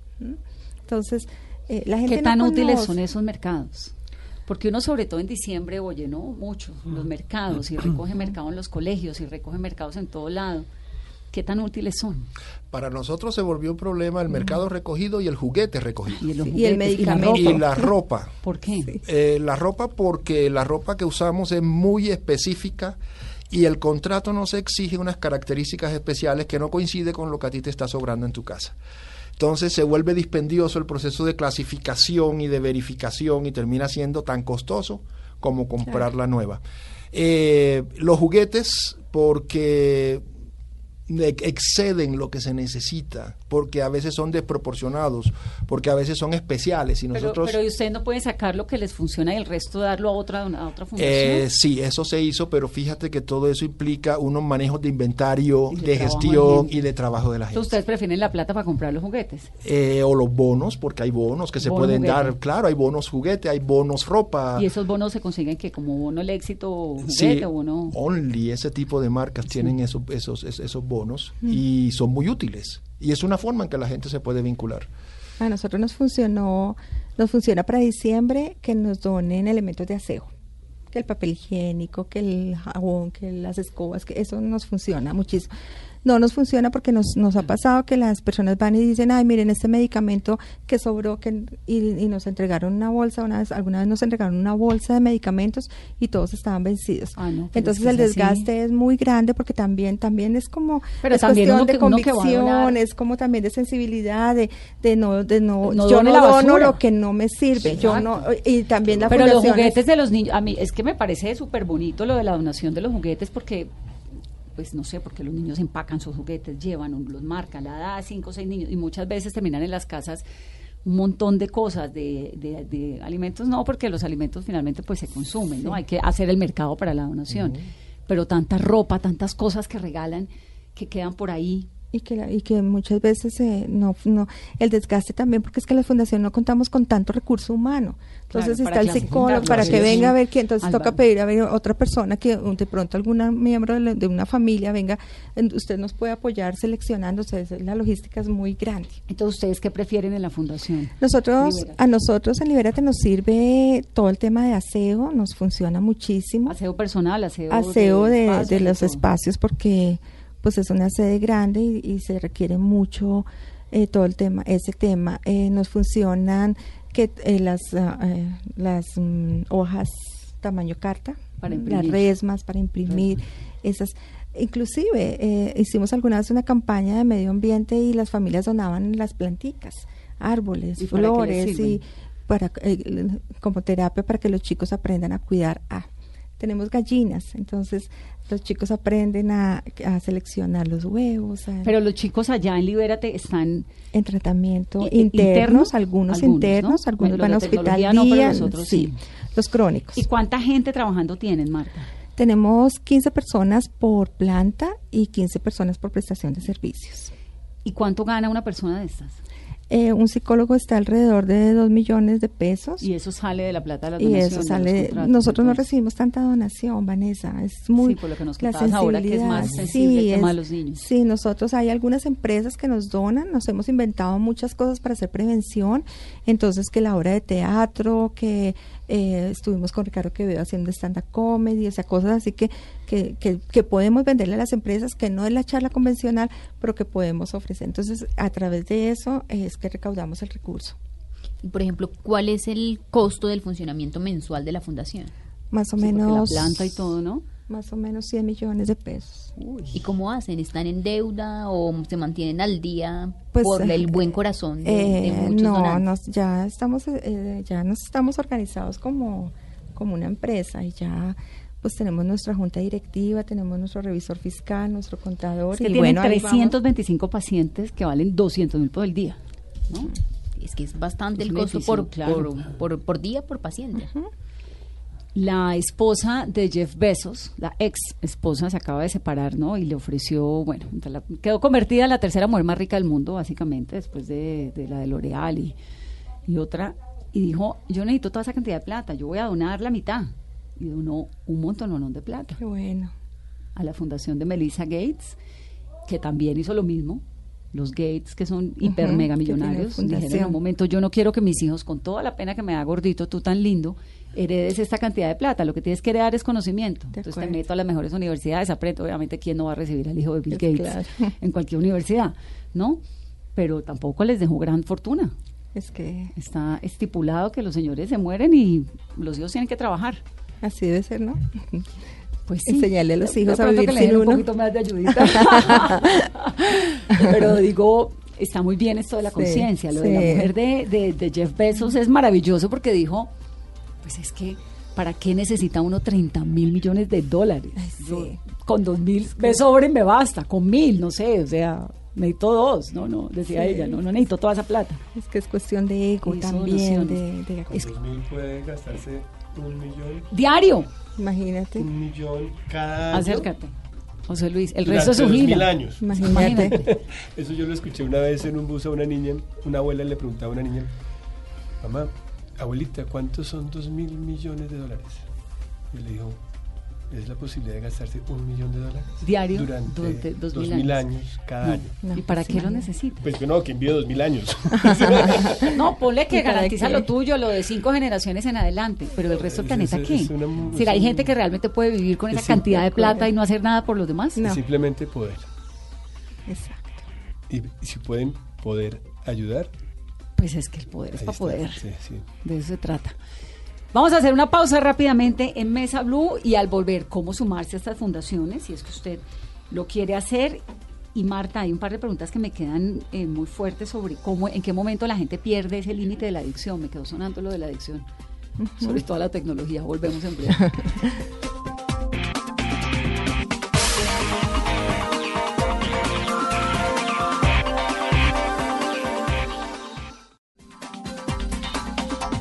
Entonces, eh, la gente ¿Qué no tan útiles son esos mercados? Porque uno sobre todo en diciembre oye, ¿no? Mucho, los mercados, y recoge mercado en los colegios, y recoge mercados en todo lado. ¿Qué tan útiles son? Para nosotros se volvió un problema el mercado recogido y el juguete recogido. Y, el medicamento. Y la ropa. ¿Por qué? Eh, la ropa porque la ropa que usamos es muy específica y el contrato nos exige unas características especiales que no coincide con lo que a ti te está sobrando en tu casa. Entonces se vuelve dispendioso el proceso de clasificación y de verificación y termina siendo tan costoso como comprar la nueva. Eh, los juguetes porque exceden lo que se necesita, porque a veces son desproporcionados, porque a veces son especiales y Pero, nosotros pero ustedes no pueden sacar lo que les funciona y el resto darlo a otra, a otra fundación. eh, sí, eso se hizo, pero fíjate que todo eso implica unos manejos de inventario, de gestión y de trabajo de la gente. Entonces ustedes prefieren la plata para comprar los juguetes. Eh, o los bonos, porque hay bonos que se pueden juguete. dar, claro, hay bonos juguete, hay bonos ropa. Y esos bonos se consiguen que como bono el éxito o juguete Sí, o bono... Only ese tipo de marcas tienen esos, esos, es- esos bonos y son muy útiles. Y es una forma en que la gente se puede vincular. A nosotros nos funcionó, nos funciona para diciembre que nos donen elementos de aseo, que el papel higiénico, que el jabón, que las escobas, que eso nos funciona muchísimo. No nos funciona porque nos, nos ha pasado que las personas van y dicen, ay, miren, este medicamento que sobró, que, y, y nos entregaron una bolsa, una vez, alguna vez nos entregaron una bolsa de medicamentos y todos estaban vencidos. Ah, no, Entonces es el así. desgaste es muy grande porque también, también es como, Pero es también cuestión de convicción, es como también de sensibilidad, de, de no, de no, No yo done no la dono lo que no me sirve, yo no, y también la Pero los juguetes de los niños, a mí es que me parece súper bonito lo de la donación de los juguetes porque, pues no sé, porque los niños empacan sus juguetes, llevan, un- los marcan, la edad cinco o seis niños y muchas veces terminan en las casas un montón de cosas, de, de- de alimentos, no, porque los alimentos finalmente pues se consumen, ¿no? Hay que hacer el mercado para la donación, pero tanta ropa, tantas cosas que regalan que quedan por ahí y que, la- y que muchas veces eh, no, no, el desgaste también, porque es que la fundación no contamos con tanto recurso humano. Entonces Claro, está el psicólogo para que venga a ver quién, entonces toca pedir a ver otra persona que de pronto algún miembro de, la- de una familia venga, en- usted nos puede apoyar es- la logística es muy grande. Entonces, ¿ustedes qué prefieren en la fundación? Nosotros, a nosotros en Libérate nos sirve todo el tema de aseo, nos funciona muchísimo. Aseo personal, aseo, aseo de, de los espacios porque pues es una sede grande y, y se requiere mucho eh, todo el tema ese tema. Eh, nos funcionan que eh, las ah, eh, las mm, hojas tamaño carta Para las resmas para imprimir esas. Inclusive eh, hicimos alguna vez una campaña de medio ambiente y las familias donaban las planticas árboles ¿Y para qué les flores y para eh, como terapia para que los chicos aprendan a cuidar. A tenemos gallinas, entonces los chicos aprenden a, a seleccionar los huevos, a- Pero los chicos allá en Libérate están en tratamiento ¿I- internos, interno? algunos, Algunos, internos, ¿no? algunos van a hospital no, día, sí, sí. los crónicos. ¿Y cuánta gente trabajando tienen, Marta? Tenemos 15 personas por planta y 15 personas por prestación de servicios. ¿Y cuánto gana una persona de estas? Eh, un psicólogo está alrededor de 2 millones de pesos. Y eso sale de la plata de las y donaciones. eso de los sale nosotros no recibimos tanta donación Vanessa es muy Sí, por lo que nos la contabas ahora, que es más sensible el Sí, de los niños. sí nosotros hay algunas empresas que nos donan nos hemos inventado muchas cosas para hacer prevención entonces que la obra de teatro que eh, estuvimos con Ricardo Quevedo haciendo stand-up comedy o sea cosas así que, que, que, que podemos venderle a las empresas que no es la charla convencional pero que podemos ofrecer entonces a través de eso es que recaudamos el recurso Y, por ejemplo, ¿cuál es el costo del funcionamiento mensual de la fundación? más o Sí, menos la planta y todo, ¿no? Más o menos 100 millones de pesos ¿Y cómo hacen? ¿Están en deuda o se mantienen al día Pues, por el eh, buen corazón de, de Eh, muchos no, nos, ya estamos, eh, ya nos estamos organizados como, como una empresa y ya pues tenemos nuestra junta directiva, tenemos nuestro revisor fiscal, nuestro contador Es que y tienen bueno, ahí vamos. 325 pacientes que valen 200 mil por el día, ¿no? Es que es bastante Es el costo por, claro. por, por, por día, por paciente. La esposa de Jeff Bezos, la ex esposa, se acaba de separar, ¿no? Y le ofreció, bueno, la- quedó convertida en la tercera mujer más rica del mundo, básicamente, después de, de la de L'Oreal y, y otra. Y dijo, yo necesito toda esa cantidad de plata, yo voy a donar la mitad. Y donó un montón de plata Qué bueno. a la fundación de Melissa Gates, que también hizo lo mismo. Los Gates, que son hiper Ujú, mega que tienen millonarios, dijeron en un momento, yo no quiero que mis hijos, con toda la pena que me da gordito, tú tan lindo, heredes esta cantidad de plata. Lo que tienes que heredar es conocimiento. Entonces te meto a las mejores universidades, aprendo. Obviamente, ¿quién no va a recibir al hijo de Bill Pues, Gates claro. <laughs> en cualquier universidad? ¿No? Pero tampoco les dejó gran fortuna. Es que Está estipulado que los señores se mueren y los hijos tienen que trabajar. así debe ser, ¿no? <laughs> Pues sí. Enseñarle a los De- de hijos a vivir que le sin den un uno. poquito más de ayudita. <laughs> Pero digo, está muy bien esto de la Sí, conciencia. Lo de la mujer de, de- de Jeff Bezos es maravilloso porque dijo, pues es que, ¿para qué necesita uno 30 mil millones de dólares? Ay, Yo, sí. con dos mil me sobra y me basta, con mil, no sé, o sea, necesito dos, no, no, decía Sí. ella, no, no necesito toda esa plata. Es que es cuestión de ego Y también, de, de- Es- Con 2000 puede gastarse un millón, Diario, imagínate, un millón cada año. acércate. José Luis, el resto es su 2000 gira. años. imagínate. <laughs> Eso yo lo escuché una vez en un bus a una niña, una abuela le preguntaba a una niña, mamá, abuelita, ¿cuántos son dos mil millones de dólares? Y le dijo, es la posibilidad de gastarse un millón de dólares Diario, durante durante dos dos mil mil años. años, cada No. año. No, ¿Y para pues qué lo imagínate. necesita? Pues que no, que envíe dos mil años. <laughs> No, ponle que ¿Y para garantiza lo tuyo, lo de cinco generaciones en adelante, pero el resto del planeta es- qué? es una ¿Será hay un- gente que realmente puede vivir con es esa cantidad de plata y no hacer nada por los demás? No. Es simplemente poder. Exacto. Y, y si pueden poder ayudar, Pues es que el poder es ahí para está. poder. Sí, sí. De eso se trata. Vamos a hacer una pausa rápidamente en Mesa Blue y al volver, cómo sumarse a estas fundaciones, si es que usted lo quiere hacer. Y Marta, hay un par de preguntas que me quedan eh, muy fuertes sobre cómo, en qué momento la gente pierde ese límite de la adicción. Me quedó sonando lo de la adicción, sobre toda la tecnología. Volvemos en breve. <laughs>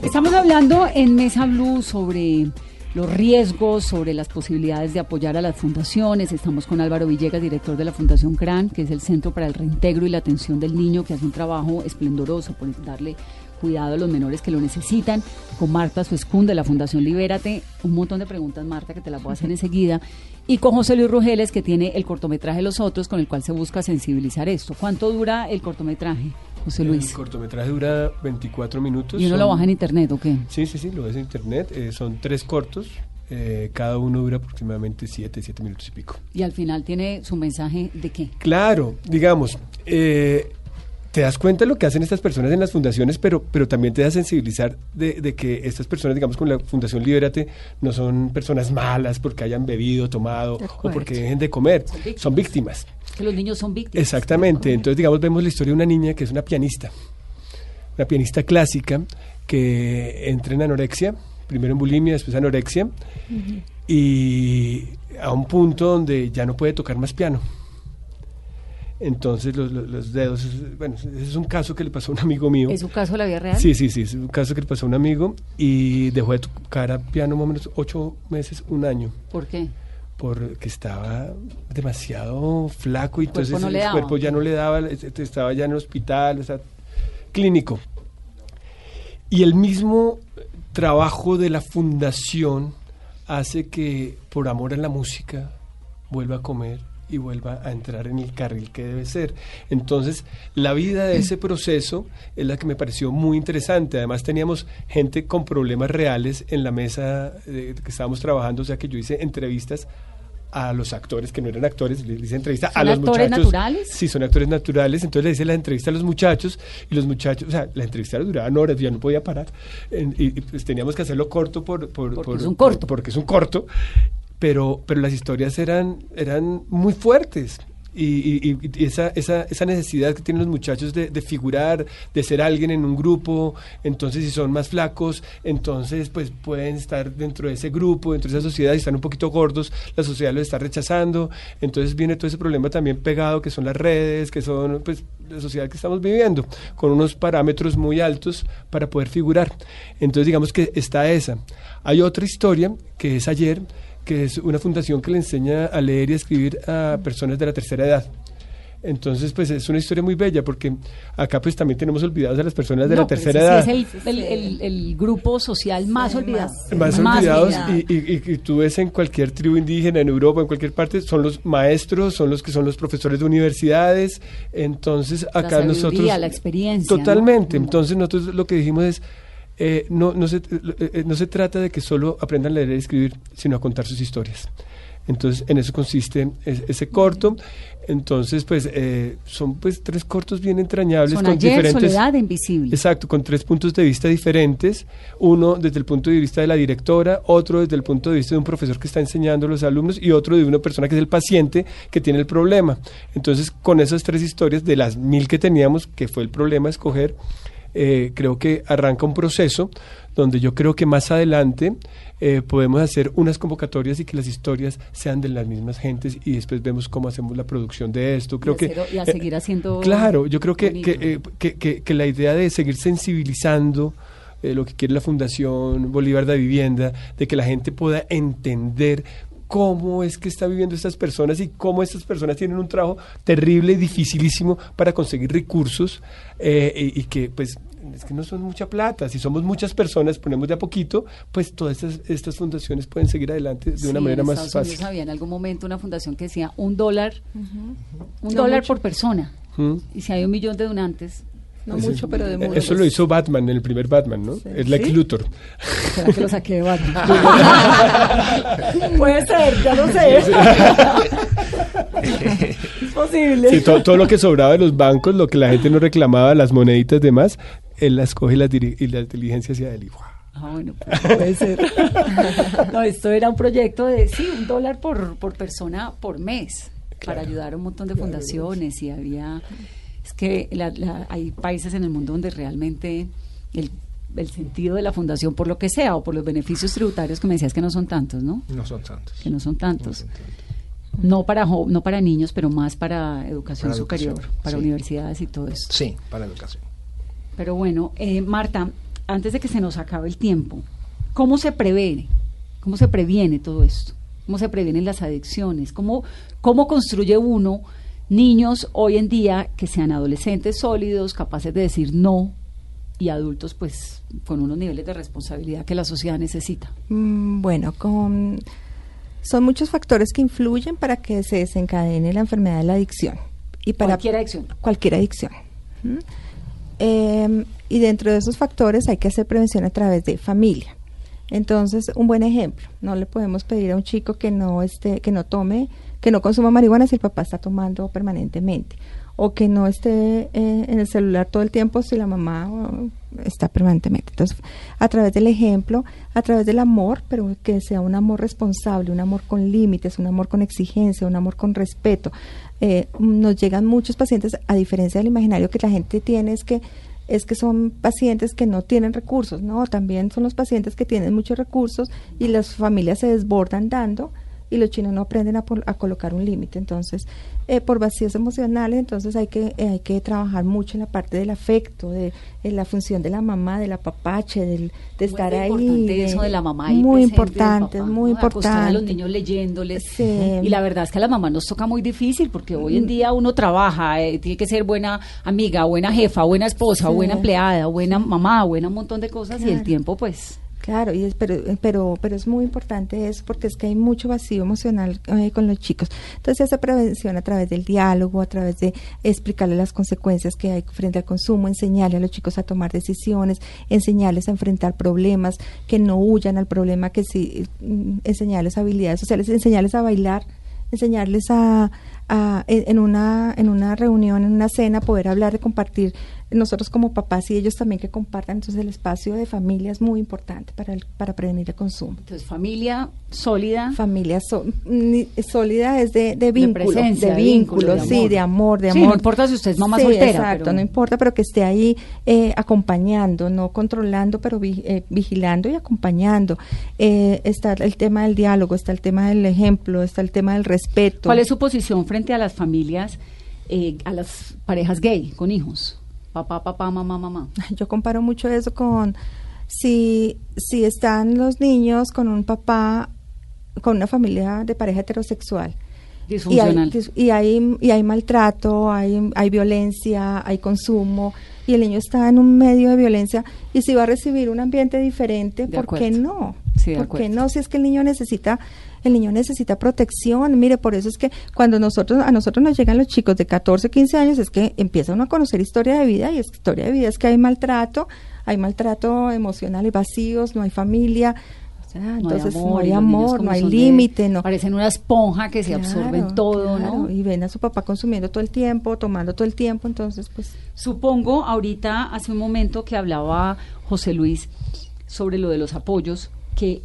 Estamos hablando en Mesa Blue sobre los riesgos, sobre las posibilidades de apoyar a las fundaciones. Estamos con Álvaro Villegas, director de la Fundación CRAN, que es el Centro para el Reintegro y la Atención del Niño, que hace un trabajo esplendoroso por darle cuidado a los menores que lo necesitan, con Marta Suescún de la Fundación Libérate, un montón de preguntas, Marta, que te las voy a hacer enseguida, y con José Luis Rugeles, que tiene el cortometraje Los Otros, con el cual se busca sensibilizar esto. ¿Cuánto dura el cortometraje, José Luis? El cortometraje dura 24 minutos. ¿Y uno lo baja en internet o qué? Sí, sí, sí, lo ves en internet. Eh, son tres cortos. Eh, cada uno dura aproximadamente 7, 7 minutos y pico. Y al final tiene su mensaje de qué? Claro, digamos, eh, te das cuenta de lo que hacen estas personas en las fundaciones, pero, pero también te da sensibilizar de, que estas personas, digamos, con la Fundación Libérate, no son personas malas porque hayan bebido, tomado o porque dejen de comer, son víctimas. Que los niños son víctimas. Exactamente, entonces, digamos, vemos la historia de una niña que es una pianista, una pianista clásica que entra en anorexia, primero en bulimia, después anorexia, y a un punto donde ya no puede tocar más piano entonces los, dedos, bueno, ese es un caso que le pasó a un amigo mío. ¿Es un caso de la vida real? Sí, sí, sí, es un caso que le pasó a un amigo y dejó de tocar a piano más o menos ocho meses, un año. ¿Por qué? Porque estaba demasiado flaco y entonces el cuerpo ya no le daba, estaba ya en el hospital, o sea, clínico. Y el mismo trabajo de la fundación hace que por amor a la música vuelva a comer y vuelva a entrar en el carril que debe ser. Entonces, la vida de ese proceso es la que me pareció muy interesante. Además, teníamos gente con problemas reales en la mesa que estábamos trabajando, o sea que yo hice entrevistas a los actores que no eran actores, les hice entrevista a los actores naturales? Sí, son actores naturales, entonces le hice la entrevista a los muchachos y los muchachos, o sea, la entrevista duraba horas, yo no podía parar y, pues teníamos que hacerlo corto por, por porque es un corto. porque es un corto pero, pero las historias eran, eran muy fuertes. Y, esa, esa, esa, necesidad que tienen los muchachos de, figurar, de ser alguien en un grupo, entonces si son más flacos, entonces pues pueden estar dentro de ese grupo, dentro de esa sociedad, y están un poquito gordos, la sociedad los está rechazando, entonces viene todo ese problema también pegado, que son las redes, que son pues la sociedad que estamos viviendo, con unos parámetros muy altos para poder figurar. Entonces digamos que está esa. Hay otra historia que es ayer, que es una fundación que le enseña a leer y a escribir a personas de la tercera edad. Entonces, pues es una historia muy bella porque acá pues también tenemos olvidados a las personas de la pues, tercera edad. Es el, grupo social más olvidado. Más, olvidados y, tú ves en cualquier tribu indígena, en Europa, en cualquier parte, son los maestros, son los que son los profesores de universidades. Entonces, acá la nosotros... La experiencia. Totalmente. Entonces, nosotros lo que dijimos es eh, no, no, se, eh, eh, no se trata de que solo aprendan a leer y escribir, sino a contar sus historias. Entonces, en eso consiste ese corto. Entonces, pues, son pues tres cortos bien entrañables con diferentes... Soledad Invisible. Exacto, con tres puntos de vista diferentes. Uno desde el punto de vista de la directora, otro desde el punto de vista de un profesor que está enseñando a los alumnos y otro de una persona que es el paciente que tiene el problema. Entonces, con esas tres historias, de las mil que teníamos, que fue el problema escoger, eh, creo que arranca un proceso donde yo creo que más adelante eh, podemos hacer unas convocatorias y que las historias sean de las mismas gentes y después vemos cómo hacemos la producción de esto. Creo que y a seguir haciendo. claro, yo creo que, eh, que, que, que, la idea de seguir sensibilizando lo que quiere la Fundación Bolívar de Vivienda, de que la gente pueda entender cómo es que está viviendo estas personas y cómo estas personas tienen un trabajo terrible y dificilísimo para conseguir recursos eh, y, que pues es que no son mucha plata, si somos muchas personas, ponemos de a poquito, pues todas estas, estas fundaciones pueden seguir adelante de una manera más fácil. Yo había en algún momento una fundación que decía un dólar, un dólar por persona. Y si hay un millón de donantes, no mucho, pero de mucho. Eso lo hizo Batman, el primer Batman, ¿no? Es Lex Luthor. ¿Será que lo saqué de Batman? <laughs> Puede ser, ya lo sé. es posible. Sí, todo, lo que sobraba de los bancos, lo que la gente no reclamaba, las moneditas demás, él las coge y la, y la inteligencia hacia él. Y, Ah, bueno, pues puede ser. <laughs> no, esto era un proyecto de, sí, un dólar por, por persona por mes, para ayudar a un montón de fundaciones y había que hay países en el mundo donde realmente el, sentido de la fundación, por lo que sea, o por los beneficios tributarios que me decías que no son tantos, ¿no? No son tantos. Que no son tantos. No, para, no para niños, pero más para educación superior, para universidades y todo eso. Sí, para educación. Pero bueno, eh, Marta, antes de que se nos acabe el tiempo, ¿cómo se prevé ¿Cómo se previene todo esto? ¿Cómo se previenen las adicciones? ¿Cómo, cómo construye uno niños hoy en día que sean adolescentes sólidos, capaces de decir no y adultos pues con unos niveles de responsabilidad que la sociedad necesita? Mm, bueno, con, son muchos factores que influyen para que se desencadene la enfermedad de la adicción. Y para cualquier adicción. Cualquier adicción. Em, y dentro de esos factores hay que hacer prevención a través de familia. Entonces, un buen ejemplo, no le podemos pedir a un chico que no esté, que no tome, que no consuma marihuana si el papá está tomando permanentemente, o que no esté eh, en el celular todo el tiempo si la mamá está permanentemente. Entonces, a través del ejemplo, a través del amor, pero que sea un amor responsable, un amor con límites, un amor con exigencia, un amor con respeto. Eh, nos llegan muchos pacientes, a diferencia del imaginario que la gente tiene, es que es que son pacientes que no tienen recursos, no, también son los pacientes que tienen muchos recursos y las familias se desbordan dando y los chinos no aprenden a, a colocar un límite. Entonces, eh, por vacíos emocionales, entonces hay que, eh, hay que trabajar mucho en la parte del afecto, de, la función de la mamá, de la papache, del, de estar ahí. Importante eso de la mamá. muy importante, muy importante. A los niños leyéndoles. Y la verdad es que a la mamá nos toca muy difícil porque hoy en mm. día uno trabaja, eh, tiene que ser buena amiga, buena jefa, buena esposa, buena empleada, buena mamá, buena un montón de cosas y el tiempo pues Claro, y es, pero, pero, pero es muy importante eso porque es que hay mucho vacío emocional eh, con los chicos. Entonces hace prevención a través del diálogo, a través de explicarles las consecuencias que hay frente al consumo, enseñarle a los chicos a tomar decisiones, enseñarles a enfrentar problemas, que no huyan al problema, que sí, mm, enseñarles habilidades sociales, enseñarles a bailar, enseñarles a, a en, una, en una reunión, en una cena, poder hablar, de compartir nosotros como papás y ellos también que compartan. Entonces el espacio de familia es muy importante para, para prevenir el consumo. Entonces familia sólida. Familia sólida es de, de vínculo, de, vínculo, sí, de amor, de amor. no importa si usted es mamá soltera. Exacto, no importa, pero que esté ahí eh, acompañando, no controlando, pero eh, vigilando y acompañando. Eh, está el tema del diálogo, está el tema del ejemplo, está el tema del respeto. ¿Cuál es su posición frente a las familias, a las parejas gay con hijos? Papá, papá, mamá, mamá. <laughs> Yo comparo mucho eso con si, si están los niños con un papá, con una familia de pareja heterosexual. Y hay, y hay, y hay maltrato, hay, hay violencia, hay consumo, y el niño está en un medio de violencia, y si va a recibir un ambiente diferente, ¿por qué no? ¿Por qué no? Si es que el niño necesita el niño necesita protección. Mire, por eso es que cuando nosotros a nosotros nos llegan los chicos de 14, 15 años es que empieza uno a conocer historia de vida y es historia de vida es que hay maltrato, hay maltrato emocional y vacíos, no hay familia, entonces no hay amor, no hay, límite, no. Parecen una esponja que se absorben todo, ¿no? Y ven a su papá consumiendo todo el tiempo, tomando todo el tiempo, entonces pues. Supongo ahorita hace un momento que hablaba José Luis sobre lo de los apoyos, que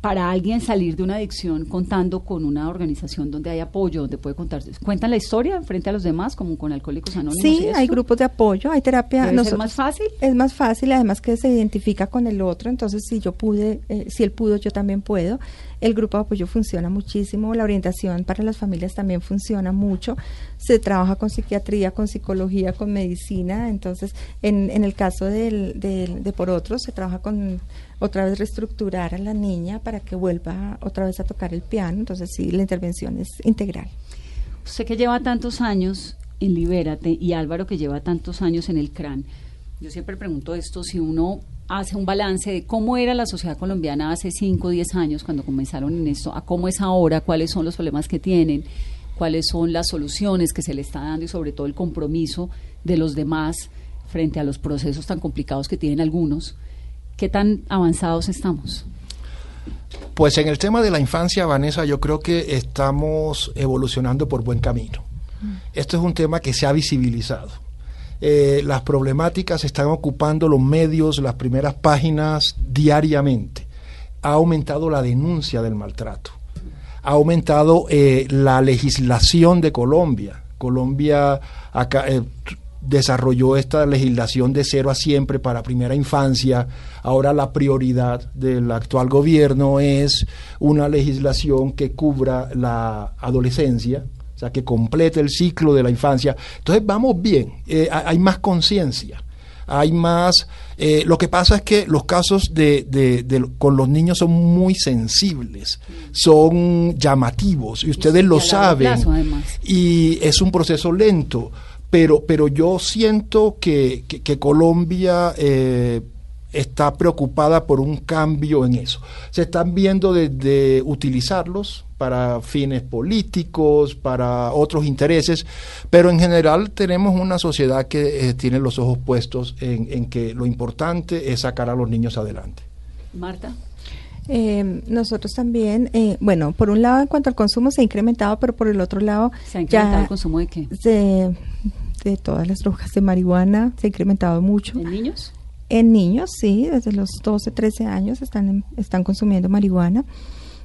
para alguien salir de una adicción contando con una organización donde hay apoyo, donde puede contar, cuentan la historia frente a los demás, como con Alcohólicos Anónimos. Sí, hay grupos de apoyo, hay terapia. ¿Es más fácil? Es más fácil, además que se identifica con el otro, entonces si yo pude, eh, si él pudo, yo también puedo. El grupo de apoyo funciona muchísimo, la orientación para las familias también funciona mucho. Se trabaja con psiquiatría, con psicología, con medicina. Entonces, en, en el caso del, de por otros, se trabaja con otra vez reestructurar a la niña para que vuelva otra vez a tocar el piano. Entonces, sí, la intervención es integral. Usted que lleva tantos años en Libérate y Álvaro que lleva tantos años en el CRAN, yo siempre pregunto esto, si uno hace un balance de cómo era la sociedad colombiana hace 5 o 10 años cuando comenzaron en esto, a cómo es ahora, cuáles son los problemas que tienen, cuáles son las soluciones que se le está dando y sobre todo el compromiso de los demás frente a los procesos tan complicados que tienen algunos. ¿Qué tan avanzados estamos? Pues en el tema de la infancia, Vanessa, yo creo que estamos evolucionando por buen camino. Esto es un tema que se ha visibilizado eh, las problemáticas están ocupando los medios, las primeras páginas diariamente. Ha aumentado la denuncia del maltrato. Ha aumentado eh, la legislación de Colombia. Colombia eh, desarrolló esta legislación de cero a siempre para primera infancia. Ahora la prioridad del actual gobierno es una legislación que cubra la adolescencia, o sea, que complete el ciclo de la infancia. Entonces vamos bien, eh, hay más conciencia. hay más... eh, lo que pasa es que los casos de, de- de- con los niños son muy sensibles, son llamativos y ustedes lo Y saben. plazo. Y es un proceso lento, pero, pero yo siento que, que- que Colombia eh, está preocupada por un cambio en eso. Se están viendo de, de utilizarlos para fines políticos, para otros intereses, pero en general tenemos una sociedad que eh, tiene los ojos puestos en, en que lo importante es sacar a los niños adelante. Marta. Eh, nosotros también, eh, bueno, por un lado en cuanto al consumo se ha incrementado, pero por el otro lado ¿Se ha incrementado ya el consumo de qué? de, de todas las drogas de marihuana se ha incrementado mucho. ¿En niños? En niños, sí, desde los 12, 13 años están, en- están consumiendo marihuana.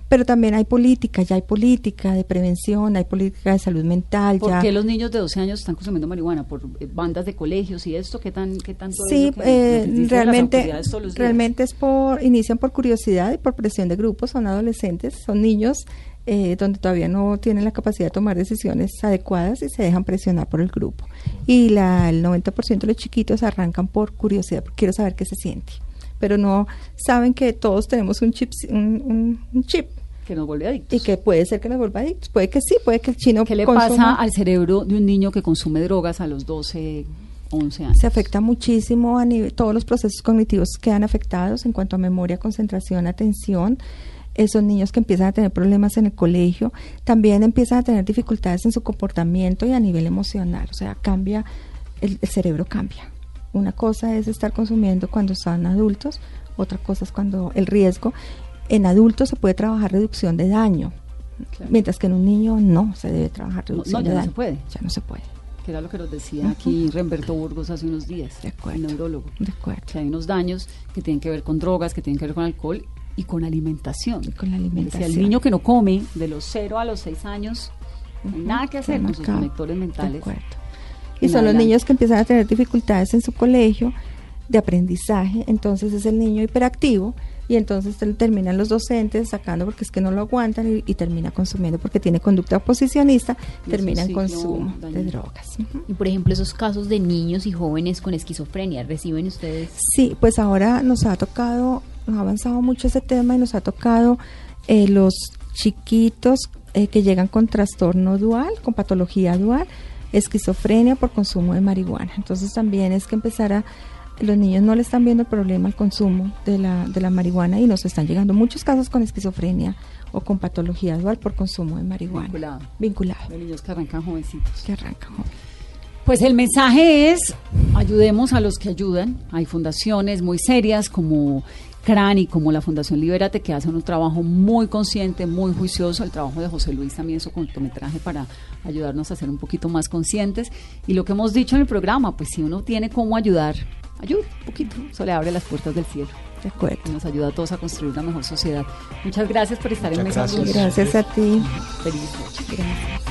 Pero también hay política, ya hay política de prevención, hay política de salud mental. ¿Por ya. qué los niños de 12 años están consumiendo marihuana? ¿Por eh, bandas de colegios y esto? ¿Qué, tan, qué tanto es Sí, lo que eh, realmente, realmente es por, inician por curiosidad y por presión de grupos, son adolescentes, son niños eh, donde todavía no tienen la capacidad de tomar decisiones adecuadas y se dejan presionar por el grupo. Y la, el 90% de los chiquitos arrancan por curiosidad, porque quiero saber qué se siente, pero no saben que todos tenemos un chip, un, un- un chip Que nos vuelve adictos. y que puede ser que nos vuelva adictos, puede que sí, puede que el chino ¿Qué le consuma- pasa al cerebro de un niño que consume drogas a los 12, 11 años? Se afecta muchísimo a nivel, todos los procesos cognitivos quedan afectados en cuanto a memoria, concentración, atención. Esos niños que empiezan a tener problemas en el colegio, también empiezan a tener dificultades en su comportamiento y a nivel emocional. O sea, cambia, el, el cerebro cambia. Una cosa es estar consumiendo cuando son adultos, otra cosa es cuando el riesgo. En adultos se puede trabajar reducción de daño, Claro. mientras que en un niño no se debe trabajar No, reducción no, de ya no daño. se puede. Ya no se puede. Que era lo que nos decía aquí Remberto Burgos hace unos días, De acuerdo. el neurólogo. De acuerdo. Que hay unos daños que tienen que ver con drogas, que tienen que ver con alcohol y con alimentación. Y con la alimentación. el niño que no come de los 0 a los 6 años, no hay Ujú, nada que hacer con sus conectores mentales. Y son los niños que empiezan a tener dificultades en su colegio de aprendizaje, entonces es el niño hiperactivo y entonces te- terminan los docentes sacando porque es que no lo aguantan y, y termina consumiendo porque tiene conducta oposicionista, Y termina en consumo de drogas. Y por ejemplo, esos casos de niños y jóvenes con esquizofrenia, ¿reciben ustedes? Sí, pues ahora nos ha tocado, nos ha avanzado mucho ese tema y nos ha tocado eh, los chiquitos eh, que llegan con trastorno dual, con patología dual, esquizofrenia por consumo de marihuana. Entonces también es que empezar a, los niños no le están viendo el problema al consumo de la, de la marihuana y nos están llegando muchos casos con esquizofrenia o con patología dual por consumo de marihuana. Vinculado. Vinculado. De niños que arrancan jovencitos. Que arrancan. joven. Pues el mensaje es, ayudemos a los que ayudan. Hay fundaciones muy serias como CRANI, como la Fundación Libérate, que hacen un trabajo muy consciente, muy juicioso. El trabajo de José Luis también, su cortometraje, para ayudarnos a ser un poquito más conscientes. Y lo que hemos dicho en el programa, pues si uno tiene cómo ayudar, ayuda un poquito. Eso le abre las puertas del cielo. De acuerdo. Y nos ayuda a todos a construir una mejor sociedad. Muchas gracias por estar en Mesa gracias. gracias a ti. Feliz noche. Gracias.